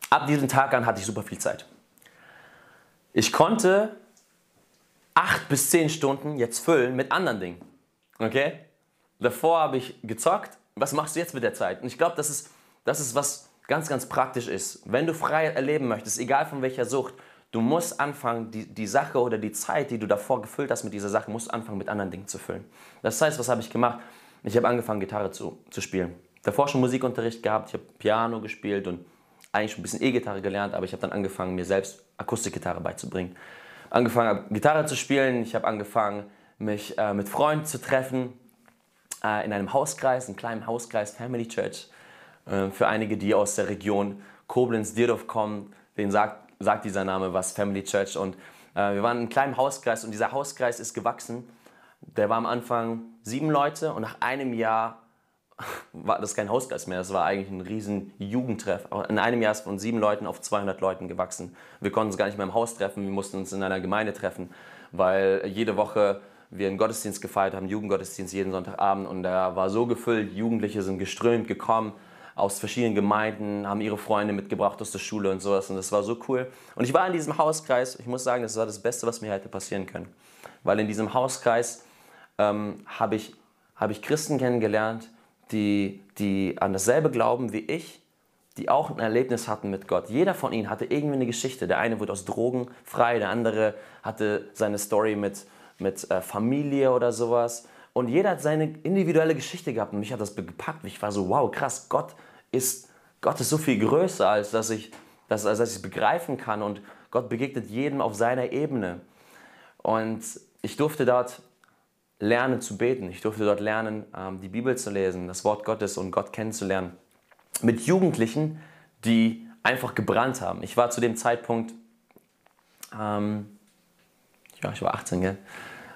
B: ab diesem Tag an hatte ich super viel Zeit. Ich konnte acht bis zehn Stunden jetzt füllen mit anderen Dingen. Okay? Davor habe ich gezockt. Was machst du jetzt mit der Zeit? Und ich glaube, das ist, das ist was ganz, ganz praktisch ist. Wenn du Freiheit erleben möchtest, egal von welcher Sucht, du musst anfangen, die, die Sache oder die Zeit, die du davor gefüllt hast mit dieser Sache, musst anfangen, mit anderen Dingen zu füllen. Das heißt, was habe ich gemacht? Ich habe angefangen, Gitarre zu, zu spielen. Davor schon Musikunterricht gehabt, ich habe Piano gespielt und eigentlich schon ein bisschen E-Gitarre gelernt, aber ich habe dann angefangen, mir selbst Akustikgitarre beizubringen. Angefangen, Gitarre zu spielen, ich habe angefangen, mich äh, mit Freunden zu treffen, äh, in einem Hauskreis, einem kleinen Hauskreis, Family Church. Äh, für einige, die aus der Region Koblenz-Dierdorf kommen, denen sagt, sagt dieser Name was, Family Church. Und äh, wir waren in einem kleinen Hauskreis und dieser Hauskreis ist gewachsen. Der war am Anfang sieben Leute und nach einem Jahr war das kein Hauskreis mehr, das war eigentlich ein riesen Jugendtreff. In einem Jahr ist von sieben Leuten auf 200 Leuten gewachsen. Wir konnten uns gar nicht mehr im Haus treffen, wir mussten uns in einer Gemeinde treffen, weil jede Woche wir einen Gottesdienst gefeiert haben, Jugendgottesdienst jeden Sonntagabend und der war so gefüllt, Jugendliche sind geströmt gekommen aus verschiedenen Gemeinden, haben ihre Freunde mitgebracht aus der Schule und sowas und das war so cool. Und ich war in diesem Hauskreis, ich muss sagen, das war das Beste, was mir hätte passieren können, weil in diesem Hauskreis ähm, habe ich, hab ich Christen kennengelernt, die, die an dasselbe glauben wie ich, die auch ein Erlebnis hatten mit Gott. Jeder von ihnen hatte irgendwie eine Geschichte. Der eine wurde aus Drogen frei, der andere hatte seine Story mit, mit äh, Familie oder sowas. Und jeder hat seine individuelle Geschichte gehabt und mich hat das gepackt. Ich war so, wow, krass, Gott ist, Gott ist so viel größer, als dass ich dass, dass es begreifen kann. Und Gott begegnet jedem auf seiner Ebene. Und ich durfte dort lernen zu beten. Ich durfte dort lernen, ähm, die Bibel zu lesen, das Wort Gottes und Gott kennenzulernen. Mit Jugendlichen, die einfach gebrannt haben. Ich war zu dem Zeitpunkt, ähm, ja, ich war 18, gell?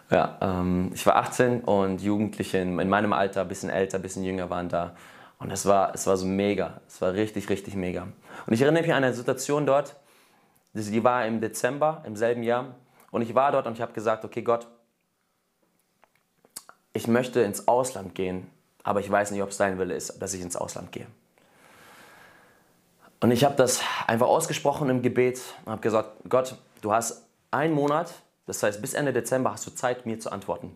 B: Ja, ähm, ich war 18 und Jugendliche in, in meinem Alter, ein bisschen älter, ein bisschen jünger waren da. Und es war, es war so mega. Es war richtig, richtig mega. Und ich erinnere mich an eine Situation dort, die war im Dezember, im selben Jahr. Und ich war dort und ich habe gesagt, okay Gott, ich möchte ins Ausland gehen, aber ich weiß nicht, ob es dein Wille ist, dass ich ins Ausland gehe. Und ich habe das einfach ausgesprochen im Gebet und habe gesagt, Gott, du hast einen Monat, das heißt bis Ende Dezember hast du Zeit, mir zu antworten.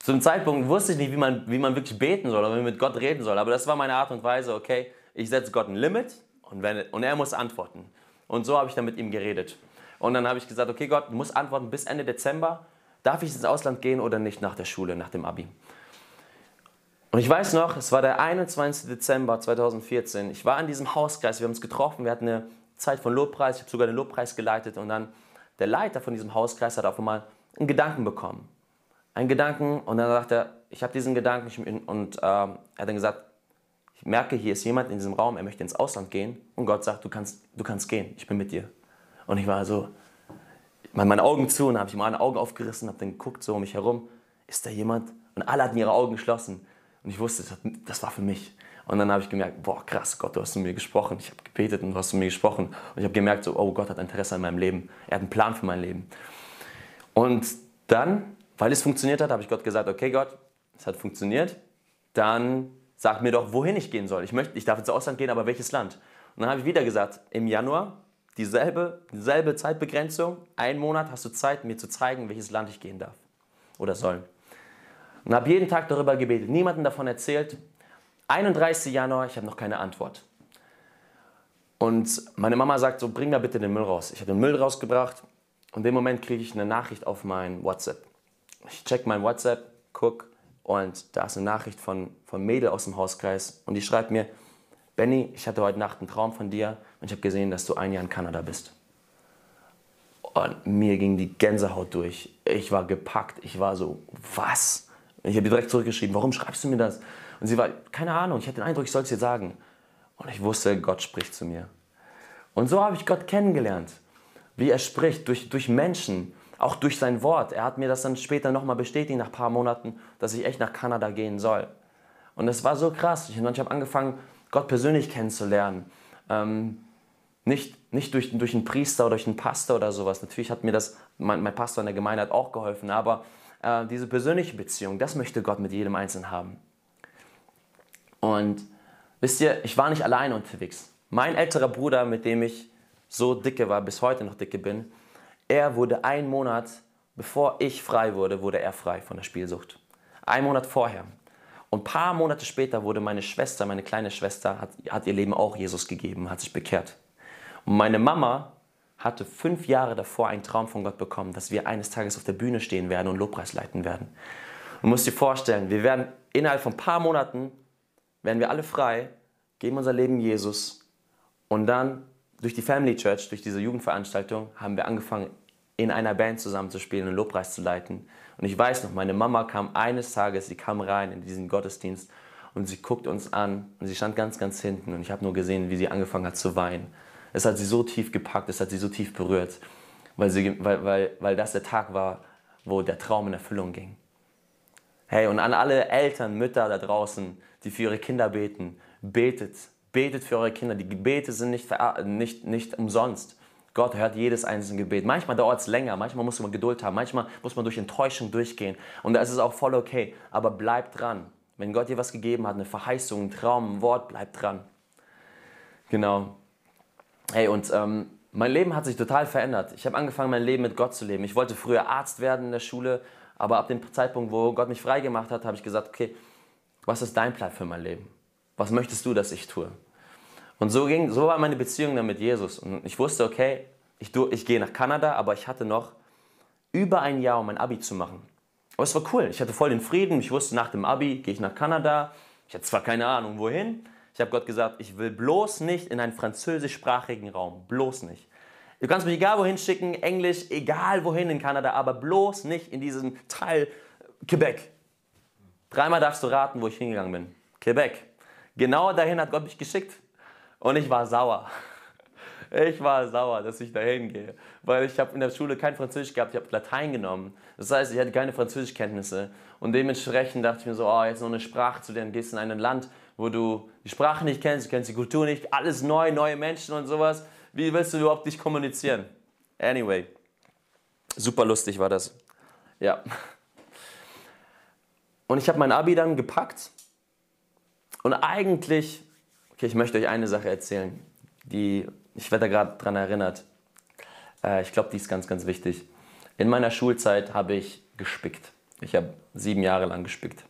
B: Zum Zeitpunkt wusste ich nicht, wie man, wie man wirklich beten soll oder wie man mit Gott reden soll, aber das war meine Art und Weise, okay, ich setze Gott ein Limit und, wenn, und er muss antworten. Und so habe ich dann mit ihm geredet. Und dann habe ich gesagt, okay Gott, du musst antworten bis Ende Dezember darf ich ins Ausland gehen oder nicht nach der Schule, nach dem Abi? Und ich weiß noch, es war der 21. Dezember 2014. Ich war an diesem Hauskreis, wir haben uns getroffen, wir hatten eine Zeit von Lobpreis, ich habe sogar den Lobpreis geleitet und dann der Leiter von diesem Hauskreis hat auf einmal einen Gedanken bekommen. Einen Gedanken und dann sagt er, ich habe diesen Gedanken und äh, er hat dann gesagt, ich merke, hier ist jemand in diesem Raum, er möchte ins Ausland gehen und Gott sagt, du kannst, du kannst gehen, ich bin mit dir. Und ich war so, meine Augen zu und habe ich mal ein Auge aufgerissen, habe dann geguckt so um mich herum, ist da jemand? Und alle hatten ihre Augen geschlossen. Und ich wusste, das war für mich. Und dann habe ich gemerkt, boah, krass, Gott, du hast zu mir gesprochen. Ich habe gebetet und du hast zu mir gesprochen. Und ich habe gemerkt, so, oh, Gott hat Interesse an meinem Leben. Er hat einen Plan für mein Leben. Und dann, weil es funktioniert hat, habe ich Gott gesagt, okay, Gott, es hat funktioniert. Dann sag mir doch, wohin ich gehen soll. Ich, möchte, ich darf ins Ausland gehen, aber welches Land? Und dann habe ich wieder gesagt, im Januar dieselbe, dieselbe Zeitbegrenzung. Einen Monat hast du Zeit, mir zu zeigen, welches Land ich gehen darf oder soll. Und habe jeden Tag darüber gebetet, niemandem davon erzählt. 31. Januar, ich habe noch keine Antwort. Und meine Mama sagt so, bring da bitte den Müll raus. Ich habe den Müll rausgebracht und in dem Moment kriege ich eine Nachricht auf mein WhatsApp. Ich check mein WhatsApp, guck und da ist eine Nachricht von, von Mädel aus dem Hauskreis und die schreibt mir, Benny, ich hatte heute Nacht einen Traum von dir und ich habe gesehen, dass du ein Jahr in Kanada bist. Und mir ging die Gänsehaut durch. Ich war gepackt. Ich war so, was? Ich habe direkt zurückgeschrieben, warum schreibst du mir das? Und sie war, keine Ahnung, ich hatte den Eindruck, ich soll es dir sagen. Und ich wusste, Gott spricht zu mir. Und so habe ich Gott kennengelernt, wie er spricht, durch, durch Menschen, auch durch sein Wort. Er hat mir das dann später nochmal bestätigt, nach ein paar Monaten, dass ich echt nach Kanada gehen soll. Und es war so krass. Ich, ich habe angefangen, Gott persönlich kennenzulernen. Ähm, nicht, nicht durch, durch einen Priester oder durch einen Pastor oder sowas. Natürlich hat mir das mein, mein Pastor in der Gemeinde hat auch geholfen, aber äh, diese persönliche Beziehung, das möchte Gott mit jedem Einzelnen haben. Und wisst ihr, ich war nicht alleine unterwegs. Mein älterer Bruder, mit dem ich so dicke war, bis heute noch dicke bin, er wurde einen Monat, bevor ich frei wurde, wurde er frei von der Spielsucht. Ein Monat vorher. Und ein paar Monate später wurde meine Schwester, meine kleine Schwester, hat, hat ihr Leben auch Jesus gegeben, hat sich bekehrt. Und meine Mama hatte fünf Jahre davor einen Traum von Gott bekommen, dass wir eines Tages auf der Bühne stehen werden und Lobpreis leiten werden. Du musst dir vorstellen, wir werden innerhalb von ein paar Monaten, werden wir alle frei, geben unser Leben Jesus und dann durch die Family Church, durch diese Jugendveranstaltung, haben wir angefangen, in einer Band zusammenzuspielen und Lobpreis zu leiten. Und ich weiß noch, meine Mama kam eines Tages, sie kam rein in diesen Gottesdienst und sie guckt uns an und sie stand ganz, ganz hinten und ich habe nur gesehen, wie sie angefangen hat zu weinen. Es hat sie so tief gepackt, es hat sie so tief berührt, weil, sie, weil, weil, weil das der Tag war, wo der Traum in Erfüllung ging. Hey, und an alle Eltern, Mütter da draußen, die für ihre Kinder beten, betet, betet für eure Kinder. Die Gebete sind nicht, nicht, nicht umsonst. Gott hört jedes einzelne Gebet. Manchmal dauert es länger, manchmal muss man Geduld haben, manchmal muss man durch Enttäuschung durchgehen. Und da ist es auch voll okay. Aber bleib dran. Wenn Gott dir was gegeben hat, eine Verheißung, ein Traum, ein Wort, bleib dran. Genau. Hey, und ähm, mein Leben hat sich total verändert. Ich habe angefangen, mein Leben mit Gott zu leben. Ich wollte früher Arzt werden in der Schule, aber ab dem Zeitpunkt, wo Gott mich frei gemacht hat, habe ich gesagt, okay, was ist dein Plan für mein Leben? Was möchtest du, dass ich tue? Und so, ging, so war meine Beziehung dann mit Jesus. Und ich wusste, okay, ich, ich gehe nach Kanada, aber ich hatte noch über ein Jahr, um mein Abi zu machen. Aber es war cool. Ich hatte voll den Frieden. Ich wusste, nach dem Abi gehe ich nach Kanada. Ich hatte zwar keine Ahnung, wohin, ich habe Gott gesagt, ich will bloß nicht in einen französischsprachigen Raum. Bloß nicht. Du kannst mich egal wohin schicken, Englisch, egal wohin in Kanada, aber bloß nicht in diesen Teil Quebec. Dreimal darfst du raten, wo ich hingegangen bin. Quebec. Genau dahin hat Gott mich geschickt. Und ich war sauer. Ich war sauer, dass ich dahin gehe, weil ich habe in der Schule kein Französisch gehabt, ich habe Latein genommen. Das heißt, ich hatte keine Französischkenntnisse und dementsprechend dachte ich mir so, oh, jetzt noch eine Sprache zu lernen, gehst in ein Land, wo du die Sprache nicht kennst, du kennst die Kultur nicht, alles neu, neue Menschen und sowas. Wie willst du überhaupt dich kommunizieren? Anyway, super lustig war das. Ja. Und ich habe mein Abi dann gepackt und eigentlich, okay, ich möchte euch eine Sache erzählen, die, ich werde da gerade dran erinnert. Äh, ich glaube, die ist ganz, ganz wichtig. In meiner Schulzeit habe ich gespickt. Ich habe sieben Jahre lang gespickt.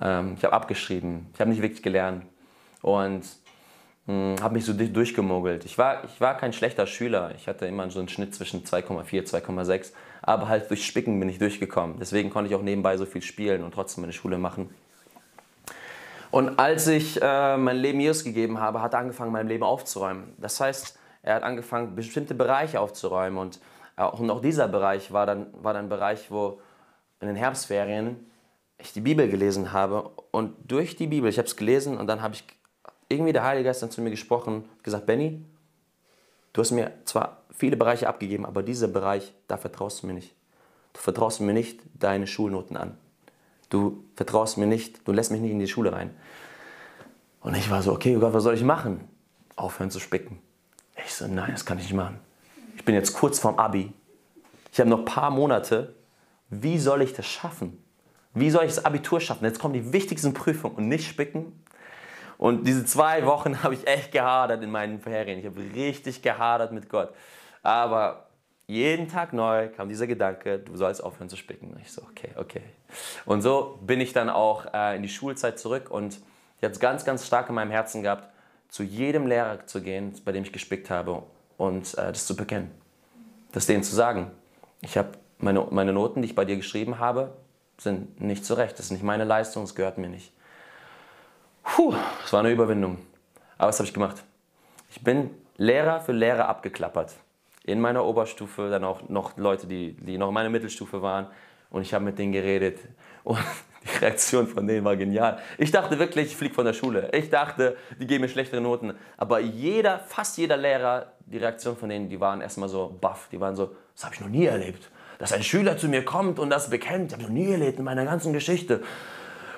B: Ähm, ich habe abgeschrieben, ich habe nicht wirklich gelernt und hm, habe mich so durchgemogelt. Ich war, ich war kein schlechter Schüler. Ich hatte immer so einen Schnitt zwischen 2,4, 2,6. Aber halt durch Spicken bin ich durchgekommen. Deswegen konnte ich auch nebenbei so viel spielen und trotzdem meine Schule machen. Und als ich äh, mein Leben Jesus gegeben habe, hat er angefangen, mein Leben aufzuräumen. Das heißt, er hat angefangen, bestimmte Bereiche aufzuräumen. Und, äh, und auch dieser Bereich war dann, war dann ein Bereich, wo in den Herbstferien ich die Bibel gelesen habe und durch die Bibel, ich habe es gelesen und dann habe ich irgendwie der Heilige Geist dann zu mir gesprochen, gesagt, Benny, du hast mir zwar viele Bereiche abgegeben, aber dieser Bereich, da vertraust du mir nicht. Du vertraust mir nicht deine Schulnoten an. Du vertraust mir nicht, du lässt mich nicht in die Schule rein. Und ich war so, okay, Gott, was soll ich machen? Aufhören zu spicken. Ich so, nein, das kann ich nicht machen. Ich bin jetzt kurz vorm Abi. Ich habe noch ein paar Monate. Wie soll ich das schaffen? Wie soll ich das Abitur schaffen? Jetzt kommen die wichtigsten Prüfungen und nicht spicken. Und diese zwei Wochen habe ich echt gehadert in meinen Ferien. Ich habe richtig gehadert mit Gott. Aber jeden Tag neu kam dieser Gedanke, du sollst aufhören zu spicken. Und ich so, okay, okay. Und so bin ich dann auch äh, in die Schulzeit zurück und ich habe es ganz, ganz stark in meinem Herzen gehabt, zu jedem Lehrer zu gehen, bei dem ich gespickt habe und äh, das zu bekennen. Das denen zu sagen. Ich habe meine, meine Noten, die ich bei dir geschrieben habe, sind nicht zurecht. Das ist nicht meine Leistung, es gehört mir nicht. Puh, das war eine Überwindung. Aber was habe ich gemacht? Ich bin Lehrer für Lehrer abgeklappert. In meiner Oberstufe, dann auch noch Leute, die, die noch in meiner Mittelstufe waren. Und ich habe mit denen geredet. Und die Reaktion von denen war genial. Ich dachte wirklich, ich fliege von der Schule. Ich dachte, die geben mir schlechtere Noten. Aber jeder, fast jeder Lehrer, die Reaktion von denen, die waren erstmal so baff. Die waren so, das habe ich noch nie erlebt dass ein Schüler zu mir kommt und das bekennt. Ich habe noch nie erlebt in meiner ganzen Geschichte.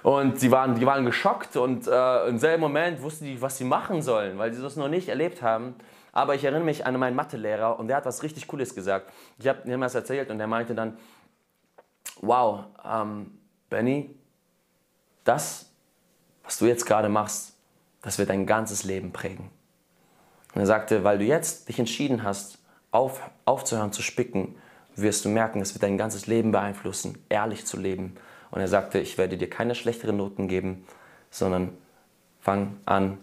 B: Und sie waren, die waren geschockt und äh, im selben Moment wussten die, was sie machen sollen, weil sie das noch nicht erlebt haben. Aber ich erinnere mich an meinen Mathelehrer und der hat was richtig Cooles gesagt. Ich habe ihm das erzählt und er meinte dann, wow, ähm, Benny, das, was du jetzt gerade machst, das wird dein ganzes Leben prägen. Und er sagte, weil du jetzt dich entschieden hast, auf, aufzuhören zu spicken, wirst du merken, es wird dein ganzes Leben beeinflussen, ehrlich zu leben. Und er sagte, ich werde dir keine schlechteren Noten geben, sondern fang an,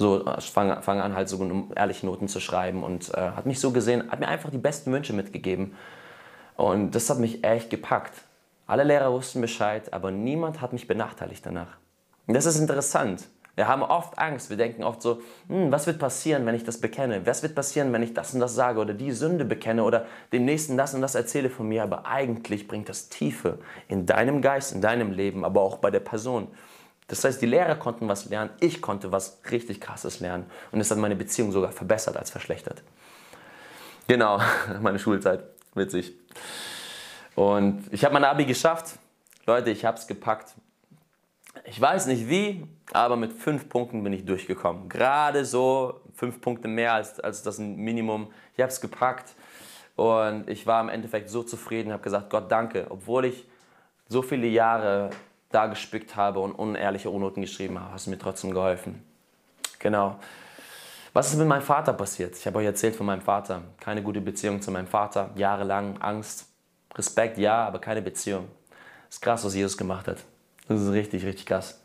B: so, fang, fang an, halt so ehrliche Noten zu schreiben. Und äh, hat mich so gesehen, hat mir einfach die besten Wünsche mitgegeben. Und das hat mich echt gepackt. Alle Lehrer wussten Bescheid, aber niemand hat mich benachteiligt danach. Und das ist interessant. Wir haben oft Angst. Wir denken oft so, hm, was wird passieren, wenn ich das bekenne? Was wird passieren, wenn ich das und das sage oder die Sünde bekenne oder dem Nächsten das und das erzähle von mir? Aber eigentlich bringt das Tiefe in deinem Geist, in deinem Leben, aber auch bei der Person. Das heißt, die Lehrer konnten was lernen, ich konnte was richtig Krasses lernen. Und es hat meine Beziehung sogar verbessert als verschlechtert. Genau, meine Schulzeit. Witzig. Und ich habe mein Abi geschafft. Leute, ich habe es gepackt. ich weiß nicht wie, aber mit fünf Punkten bin ich durchgekommen. Gerade so, fünf Punkte mehr als, als das Minimum. Ich habe es gepackt und ich war im Endeffekt so zufrieden, habe gesagt, Gott danke, obwohl ich so viele Jahre da gespickt habe und unehrliche Unnoten geschrieben habe, hast du mir trotzdem geholfen. Genau. Was ist mit meinem Vater passiert? Ich habe euch erzählt von meinem Vater. Keine gute Beziehung zu meinem Vater. Jahrelang Angst. Respekt, ja, aber keine Beziehung. Das ist krass, was Jesus gemacht hat. Das ist richtig, richtig krass.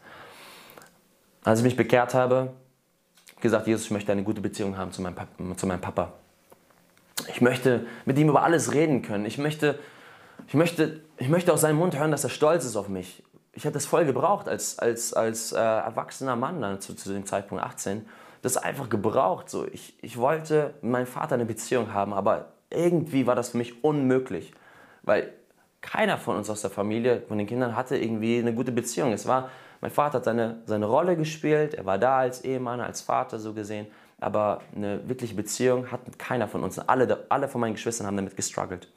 B: Als ich mich bekehrt habe, gesagt, Jesus, ich möchte eine gute Beziehung haben zu meinem, Papa, zu meinem Papa. Ich möchte mit ihm über alles reden können. Ich möchte, ich, möchte, ich möchte aus seinem Mund hören, dass er stolz ist auf mich. Ich habe das voll gebraucht als, als, als äh, erwachsener Mann dann zu, zu dem Zeitpunkt 18 das einfach gebraucht. So, ich, ich wollte mit meinem Vater eine Beziehung haben, aber irgendwie war das für mich unmöglich, weil keiner von uns aus der Familie, von den Kindern, hatte irgendwie eine gute Beziehung. Es war, mein Vater hat seine, seine Rolle gespielt, er war da als Ehemann, als Vater so gesehen, aber eine wirkliche Beziehung hatte keiner von uns. Alle, alle von meinen Geschwistern haben damit gestruggelt.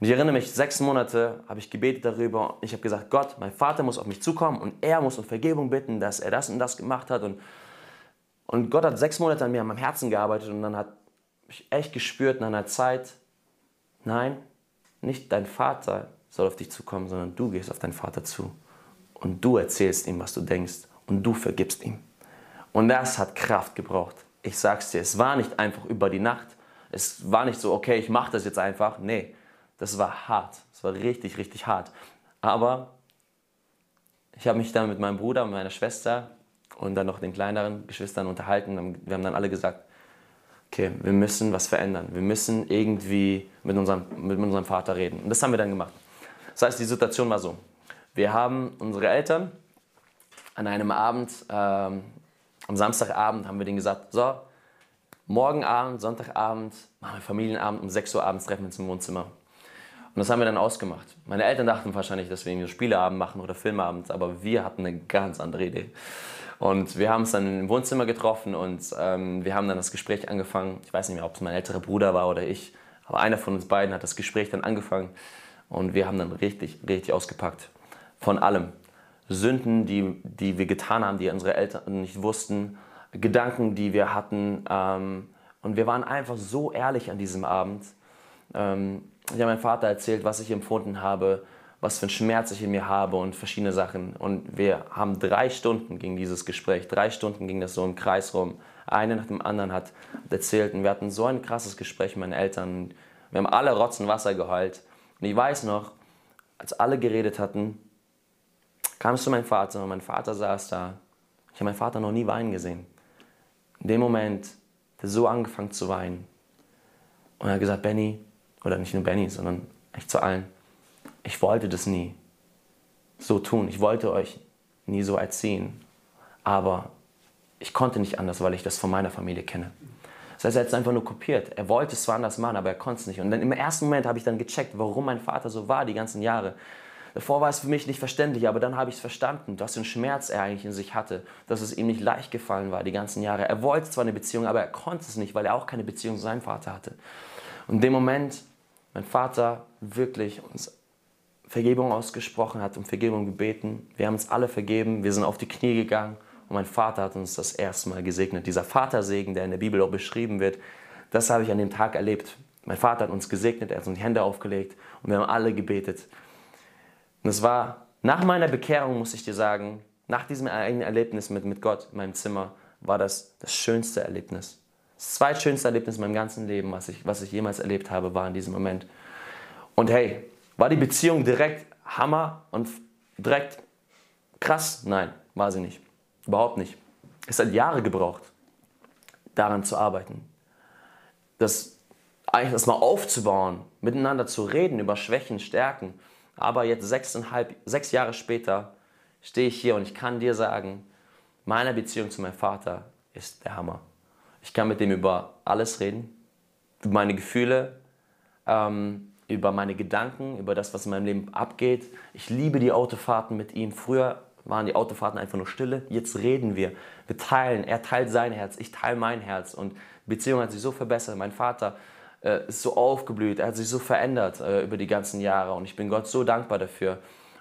B: Und ich erinnere mich, sechs Monate habe ich gebetet darüber. Ich habe gesagt, Gott, mein Vater muss auf mich zukommen und er muss um Vergebung bitten, dass er das und das gemacht hat. Und und Gott hat sechs Monate an mir, an meinem Herzen gearbeitet und dann hat ich echt gespürt in einer Zeit, nein, nicht dein Vater soll auf dich zukommen, sondern du gehst auf deinen Vater zu und du erzählst ihm, was du denkst und du vergibst ihm. Und das hat Kraft gebraucht. Ich sag's dir, es war nicht einfach über die Nacht. Es war nicht so, okay, ich mache das jetzt einfach. Nee, das war hart. Es war richtig, richtig hart. Aber ich habe mich dann mit meinem Bruder und meiner Schwester und dann noch den kleineren Geschwistern unterhalten. Wir haben dann alle gesagt, okay, wir müssen was verändern. Wir müssen irgendwie mit unserem, mit unserem Vater reden. Und das haben wir dann gemacht. Das heißt, die Situation war so. Wir haben unsere Eltern an einem Abend, ähm, am Samstagabend, haben wir denen gesagt, so, morgen Abend, Sonntagabend, machen wir Familienabend, um 6 Uhr abends treffen wir uns im Wohnzimmer. Und das haben wir dann ausgemacht. Meine Eltern dachten wahrscheinlich, dass wir irgendwie Spieleabend machen oder Filmabend, aber wir hatten eine ganz andere Idee. Und wir haben uns dann im Wohnzimmer getroffen und ähm, wir haben dann das Gespräch angefangen. Ich weiß nicht mehr, ob es mein älterer Bruder war oder ich, aber einer von uns beiden hat das Gespräch dann angefangen und wir haben dann richtig, richtig ausgepackt. Von allem. Sünden, die, die wir getan haben, die unsere Eltern nicht wussten, Gedanken, die wir hatten. Ähm, und wir waren einfach so ehrlich an diesem Abend. Ähm, ich habe meinem Vater erzählt, was ich empfunden habe, was für einen Schmerz ich in mir habe und verschiedene Sachen. Und wir haben drei Stunden ging dieses Gespräch, drei Stunden ging das so im Kreis rum. Einer nach dem anderen hat erzählt und wir hatten so ein krasses Gespräch mit meinen Eltern. Wir haben alle Rotzen Wasser geheult. Und ich weiß noch, als alle geredet hatten, kam es zu meinem Vater und mein Vater saß da. Ich habe meinen Vater noch nie weinen gesehen. In dem Moment hat er so angefangen zu weinen. Und er hat gesagt, Benny, oder nicht nur Benny, sondern echt zu allen, ich wollte das nie so tun. Ich wollte euch nie so erziehen. Aber ich konnte nicht anders, weil ich das von meiner Familie kenne. Das heißt, er hat es einfach nur kopiert. Er wollte es zwar anders machen, aber er konnte es nicht. Und dann im ersten Moment habe ich dann gecheckt, warum mein Vater so war die ganzen Jahre. Davor war es für mich nicht verständlich, aber dann habe ich es verstanden, für einen Schmerz er eigentlich in sich hatte, dass es ihm nicht leicht gefallen war die ganzen Jahre. Er wollte zwar eine Beziehung, aber er konnte es nicht, weil er auch keine Beziehung zu seinem Vater hatte. Und in dem Moment, mein Vater wirklich uns Vergebung ausgesprochen, hat um Vergebung gebeten. Wir haben uns alle vergeben, wir sind auf die Knie gegangen und mein Vater hat uns das erste Mal gesegnet. Dieser Vatersegen, der in der Bibel auch beschrieben wird, das habe ich an dem Tag erlebt. Mein Vater hat uns gesegnet, er hat uns die Hände aufgelegt und wir haben alle gebetet. Und es war nach meiner Bekehrung, muss ich dir sagen, nach diesem eigenen Erlebnis mit, mit Gott in meinem Zimmer, war das das schönste Erlebnis. Das zweitschönste Erlebnis in meinem ganzen Leben, was ich, was ich jemals erlebt habe, war in diesem Moment. Und hey, war die Beziehung direkt Hammer und direkt krass? Nein, war sie nicht. Überhaupt nicht. Es hat Jahre gebraucht, daran zu arbeiten. Das eigentlich das mal aufzubauen, miteinander zu reden über Schwächen, Stärken. Aber jetzt sechseinhalb, sechs Jahre später stehe ich hier und ich kann dir sagen, meine Beziehung zu meinem Vater ist der Hammer. Ich kann mit dem über alles reden, über meine Gefühle, ähm, über meine Gedanken, über das, was in meinem Leben abgeht. Ich liebe die Autofahrten mit ihm. Früher waren die Autofahrten einfach nur Stille. Jetzt reden wir. Wir teilen. Er teilt sein Herz, ich teile mein Herz. Und die Beziehung hat sich so verbessert. Mein Vater äh, ist so aufgeblüht. Er hat sich so verändert äh, über die ganzen Jahre. Und ich bin Gott so dankbar dafür.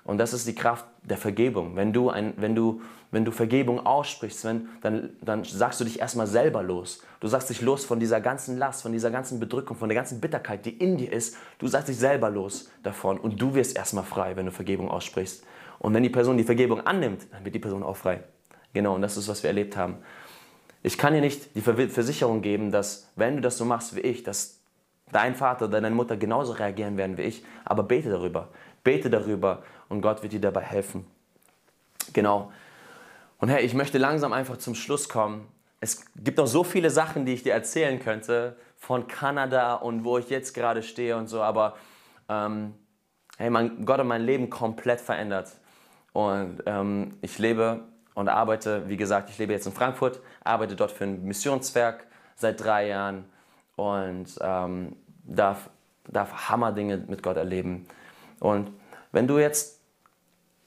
B: Und das ist die Kraft der Vergebung. Wenn du, ein, wenn du, wenn du Vergebung aussprichst, wenn, dann, dann sagst du dich erstmal selber los. Du sagst dich los von dieser ganzen Last, von dieser ganzen Bedrückung, von der ganzen Bitterkeit, die in dir ist. Du sagst dich selber los davon und du wirst erstmal frei, wenn du Vergebung aussprichst. Und wenn die Person die Vergebung annimmt, dann wird die Person auch frei. Genau, und das ist, was wir erlebt haben. Ich kann dir nicht die Versicherung geben, dass wenn du das so machst wie ich, dass dein Vater oder deine Mutter genauso reagieren werden wie ich, aber bete darüber. Bete darüber und Gott wird dir dabei helfen. Genau. Und hey, ich möchte langsam einfach zum Schluss kommen. Es gibt noch so viele Sachen, die ich dir erzählen könnte von Kanada und wo ich jetzt gerade stehe und so, aber ähm, hey, mein, Gott hat mein Leben komplett verändert. Und ähm, ich lebe und arbeite, wie gesagt, ich lebe jetzt in Frankfurt, arbeite dort für ein Missionswerk seit drei Jahren und ähm, darf, darf Hammerdinge mit Gott erleben. Und wenn du jetzt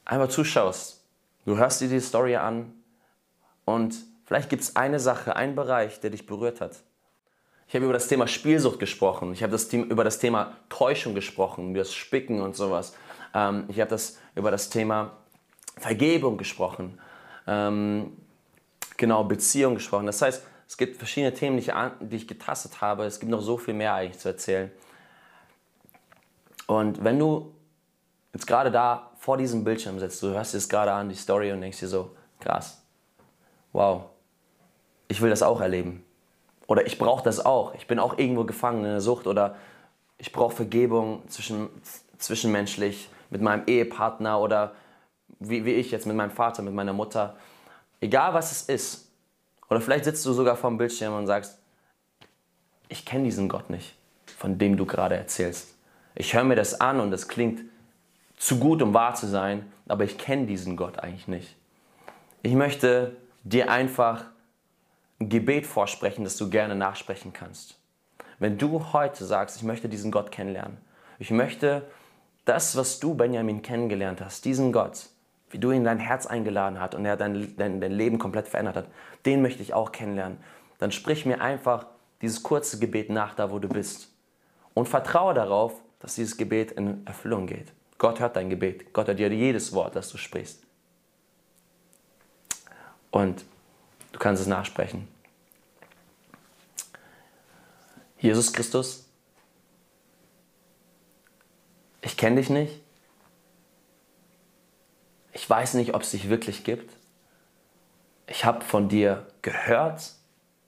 B: einmal zuschaust, du hörst dir die Story an und vielleicht gibt es eine Sache, einen Bereich, der dich berührt hat. Ich habe über das Thema Spielsucht gesprochen, ich habe das, über das Thema Täuschung gesprochen, über das Spicken und sowas. Ähm, ich habe das, über das Thema Vergebung gesprochen, ähm, genau, Beziehung gesprochen. Das heißt, es gibt verschiedene Themen, die ich, die ich getastet habe. Es gibt noch so viel mehr eigentlich zu erzählen. Und wenn du jetzt gerade da vor diesem Bildschirm sitzt, du hörst das gerade an, die Story und denkst dir so, krass, wow, ich will das auch erleben. Oder ich brauche das auch. Ich bin auch irgendwo gefangen in der Sucht oder ich brauche Vergebung zwischen, zwischenmenschlich mit meinem Ehepartner oder wie, wie ich jetzt mit meinem Vater, mit meiner Mutter. Egal was es ist. Oder vielleicht sitzt du sogar vor dem Bildschirm und sagst, ich kenne diesen Gott nicht, von dem du gerade erzählst. Ich höre mir das an und es klingt zu gut, um wahr zu sein, aber ich kenne diesen Gott eigentlich nicht. Ich möchte dir einfach ein Gebet vorsprechen, das du gerne nachsprechen kannst. Wenn du heute sagst, ich möchte diesen Gott kennenlernen, ich möchte das, was du, Benjamin, kennengelernt hast, diesen Gott, wie du ihn in dein Herz eingeladen hast und er dein, dein, dein Leben komplett verändert hat, den möchte ich auch kennenlernen. Dann sprich mir einfach dieses kurze Gebet nach, da wo du bist. Und vertraue darauf, dass dieses Gebet in Erfüllung geht. Gott hört dein Gebet. Gott hört dir jedes Wort, das du sprichst. Und du kannst es nachsprechen. Jesus Christus, ich kenne dich nicht. Ich weiß nicht, ob es dich wirklich gibt. Ich habe von dir gehört,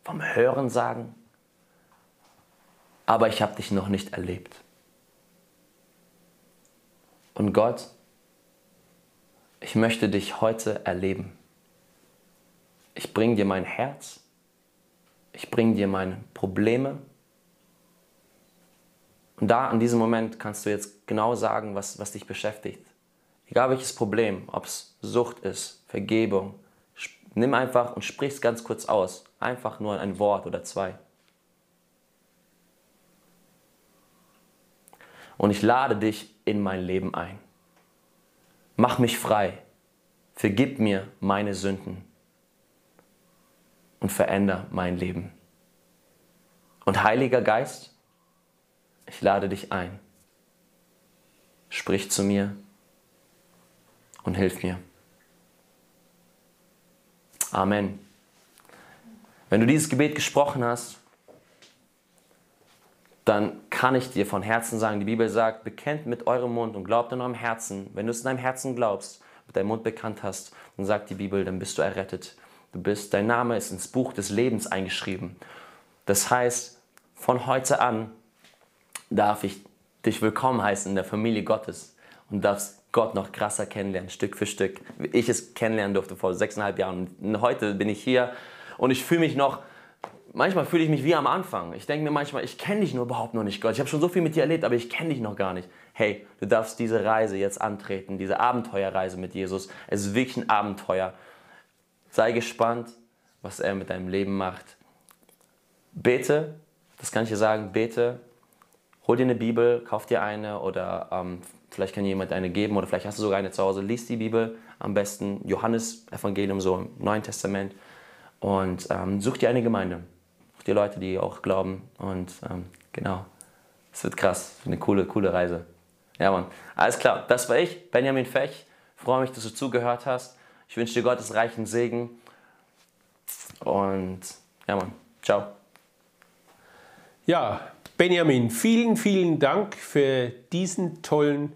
B: vom Hören sagen, aber ich habe dich noch nicht erlebt. Und Gott, ich möchte dich heute erleben. Ich bringe dir mein Herz, ich bringe dir meine Probleme. Und da in diesem Moment kannst du jetzt genau sagen, was, was dich beschäftigt. Egal welches Problem, ob es Sucht ist, Vergebung, nimm einfach und sprich es ganz kurz aus. Einfach nur ein Wort oder zwei. und ich lade dich in mein Leben ein. Mach mich frei, vergib mir meine Sünden und veränder mein Leben. Und Heiliger Geist, ich lade dich ein. Sprich zu mir und hilf mir. Amen. Wenn du dieses Gebet gesprochen hast, dann kann ich dir von Herzen sagen, die Bibel sagt, bekennt mit eurem Mund und glaubt in eurem Herzen. Wenn du es in deinem Herzen glaubst, mit deinem Mund bekannt hast, dann sagt die Bibel, dann bist du errettet. Du bist, dein Name ist ins Buch des Lebens eingeschrieben. Das heißt, von heute an darf ich dich willkommen heißen in der Familie Gottes und darfst Gott noch krasser kennenlernen, Stück für Stück, ich es kennenlernen durfte vor sechseinhalb Jahren. Und heute bin ich hier und ich fühle mich noch manchmal fühle ich mich wie am Anfang. Ich denke mir manchmal, ich kenne dich nur überhaupt noch nicht, Gott. Ich habe schon so viel mit dir erlebt, aber ich kenne dich noch gar nicht. Hey, du darfst diese Reise jetzt antreten, diese Abenteuerreise mit Jesus. Es ist wirklich ein Abenteuer. Sei gespannt, was er mit deinem Leben macht. Bete, das kann ich dir sagen, bete. Hol dir eine Bibel, kauf dir eine oder ähm, vielleicht kann jemand eine geben oder vielleicht hast du sogar eine zu Hause. Lies die Bibel am besten, Johannes Evangelium, so im Neuen Testament und ähm, such dir eine Gemeinde die Leute, die auch glauben. Und ähm, genau, es wird krass, eine coole, coole Reise. Ja, Mann. Alles klar. Das war ich, Benjamin Fech. Freue mich, dass du zugehört hast. Ich wünsche dir Gottes reichen Segen. Und ja, Mann. Ciao.
C: Ja, Benjamin, vielen, vielen Dank für diesen tollen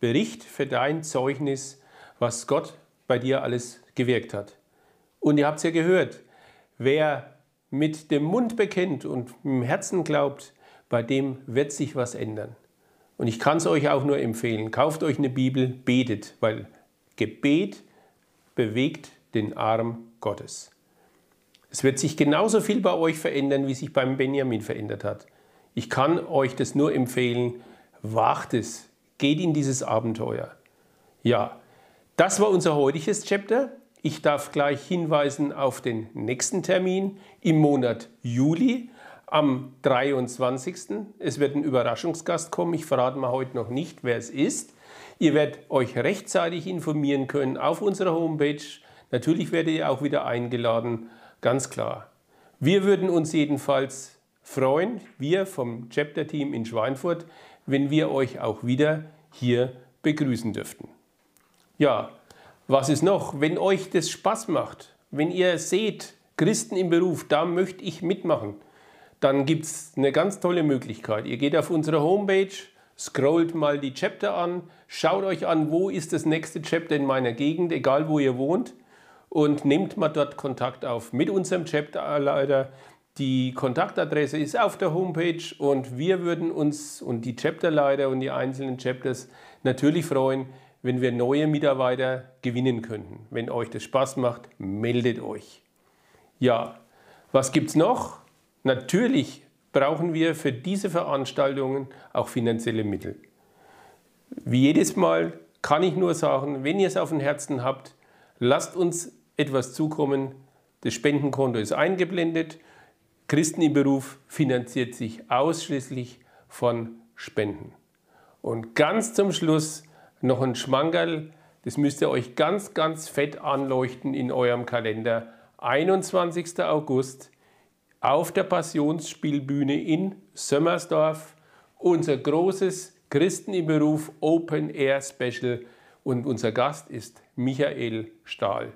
C: Bericht, für dein Zeugnis, was Gott bei dir alles gewirkt hat. Und ihr habt es ja gehört, wer mit dem Mund bekennt und im Herzen glaubt, bei dem wird sich was ändern. Und ich kann es euch auch nur empfehlen, kauft euch eine Bibel, betet, weil Gebet bewegt den Arm Gottes. Es wird sich genauso viel bei euch verändern, wie sich beim Benjamin verändert hat. Ich kann euch das nur empfehlen, wagt es, geht in dieses Abenteuer. Ja, das war unser heutiges Chapter. Ich darf gleich hinweisen auf den nächsten Termin im Monat Juli am 23. Es wird ein Überraschungsgast kommen. Ich verrate mal heute noch nicht, wer es ist. Ihr werdet euch rechtzeitig informieren können auf unserer Homepage. Natürlich werdet ihr auch wieder eingeladen, ganz klar. Wir würden uns jedenfalls freuen, wir vom Chapter-Team in Schweinfurt, wenn wir euch auch wieder hier begrüßen dürften. Ja, was ist noch? Wenn euch das Spaß macht, wenn ihr seht, Christen im Beruf, da möchte ich mitmachen, dann gibt es eine ganz tolle Möglichkeit. Ihr geht auf unsere Homepage, scrollt mal die Chapter an, schaut euch an, wo ist das nächste Chapter in meiner Gegend, egal wo ihr wohnt, und nehmt mal dort Kontakt auf mit unserem Chapterleiter. Die Kontaktadresse ist auf der Homepage und wir würden uns und die Chapterleiter und die einzelnen Chapters natürlich freuen, wenn wir neue Mitarbeiter gewinnen könnten. Wenn euch das Spaß macht, meldet euch. Ja, was gibt es noch? Natürlich brauchen wir für diese Veranstaltungen auch finanzielle Mittel. Wie jedes Mal kann ich nur sagen, wenn ihr es auf dem Herzen habt, lasst uns etwas zukommen. Das Spendenkonto ist eingeblendet. Christen im Beruf finanziert sich ausschließlich von Spenden. Und ganz zum Schluss noch ein Schmankerl, das müsst ihr euch ganz, ganz fett anleuchten in eurem Kalender. 21. August auf der Passionsspielbühne in Sömmersdorf unser großes Christen im Beruf Open Air Special und unser Gast ist Michael Stahl.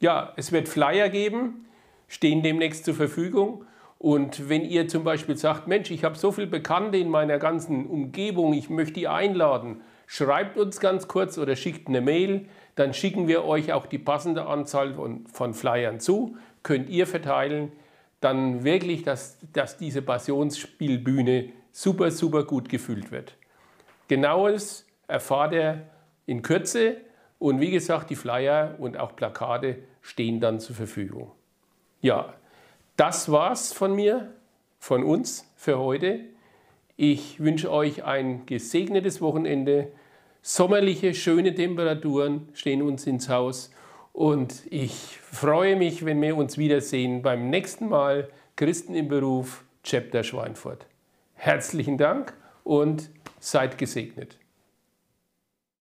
C: Ja, es wird Flyer geben, stehen demnächst zur Verfügung. Und wenn ihr zum Beispiel sagt, Mensch, ich habe so viele Bekannte in meiner ganzen Umgebung, ich möchte die einladen, schreibt uns ganz kurz oder schickt eine Mail, dann schicken wir euch auch die passende Anzahl von, von Flyern zu, könnt ihr verteilen dann wirklich, dass, dass diese Passionsspielbühne super, super gut gefüllt wird. Genaues erfahrt er in Kürze und wie gesagt, die Flyer und auch Plakate stehen dann zur Verfügung. Ja, das war's von mir, von uns für heute. Ich wünsche euch ein gesegnetes Wochenende. Sommerliche, schöne Temperaturen stehen uns ins Haus und ich freue mich, wenn wir uns wiedersehen beim nächsten Mal Christen im Beruf, Chapter Schweinfurt. Herzlichen Dank und seid gesegnet.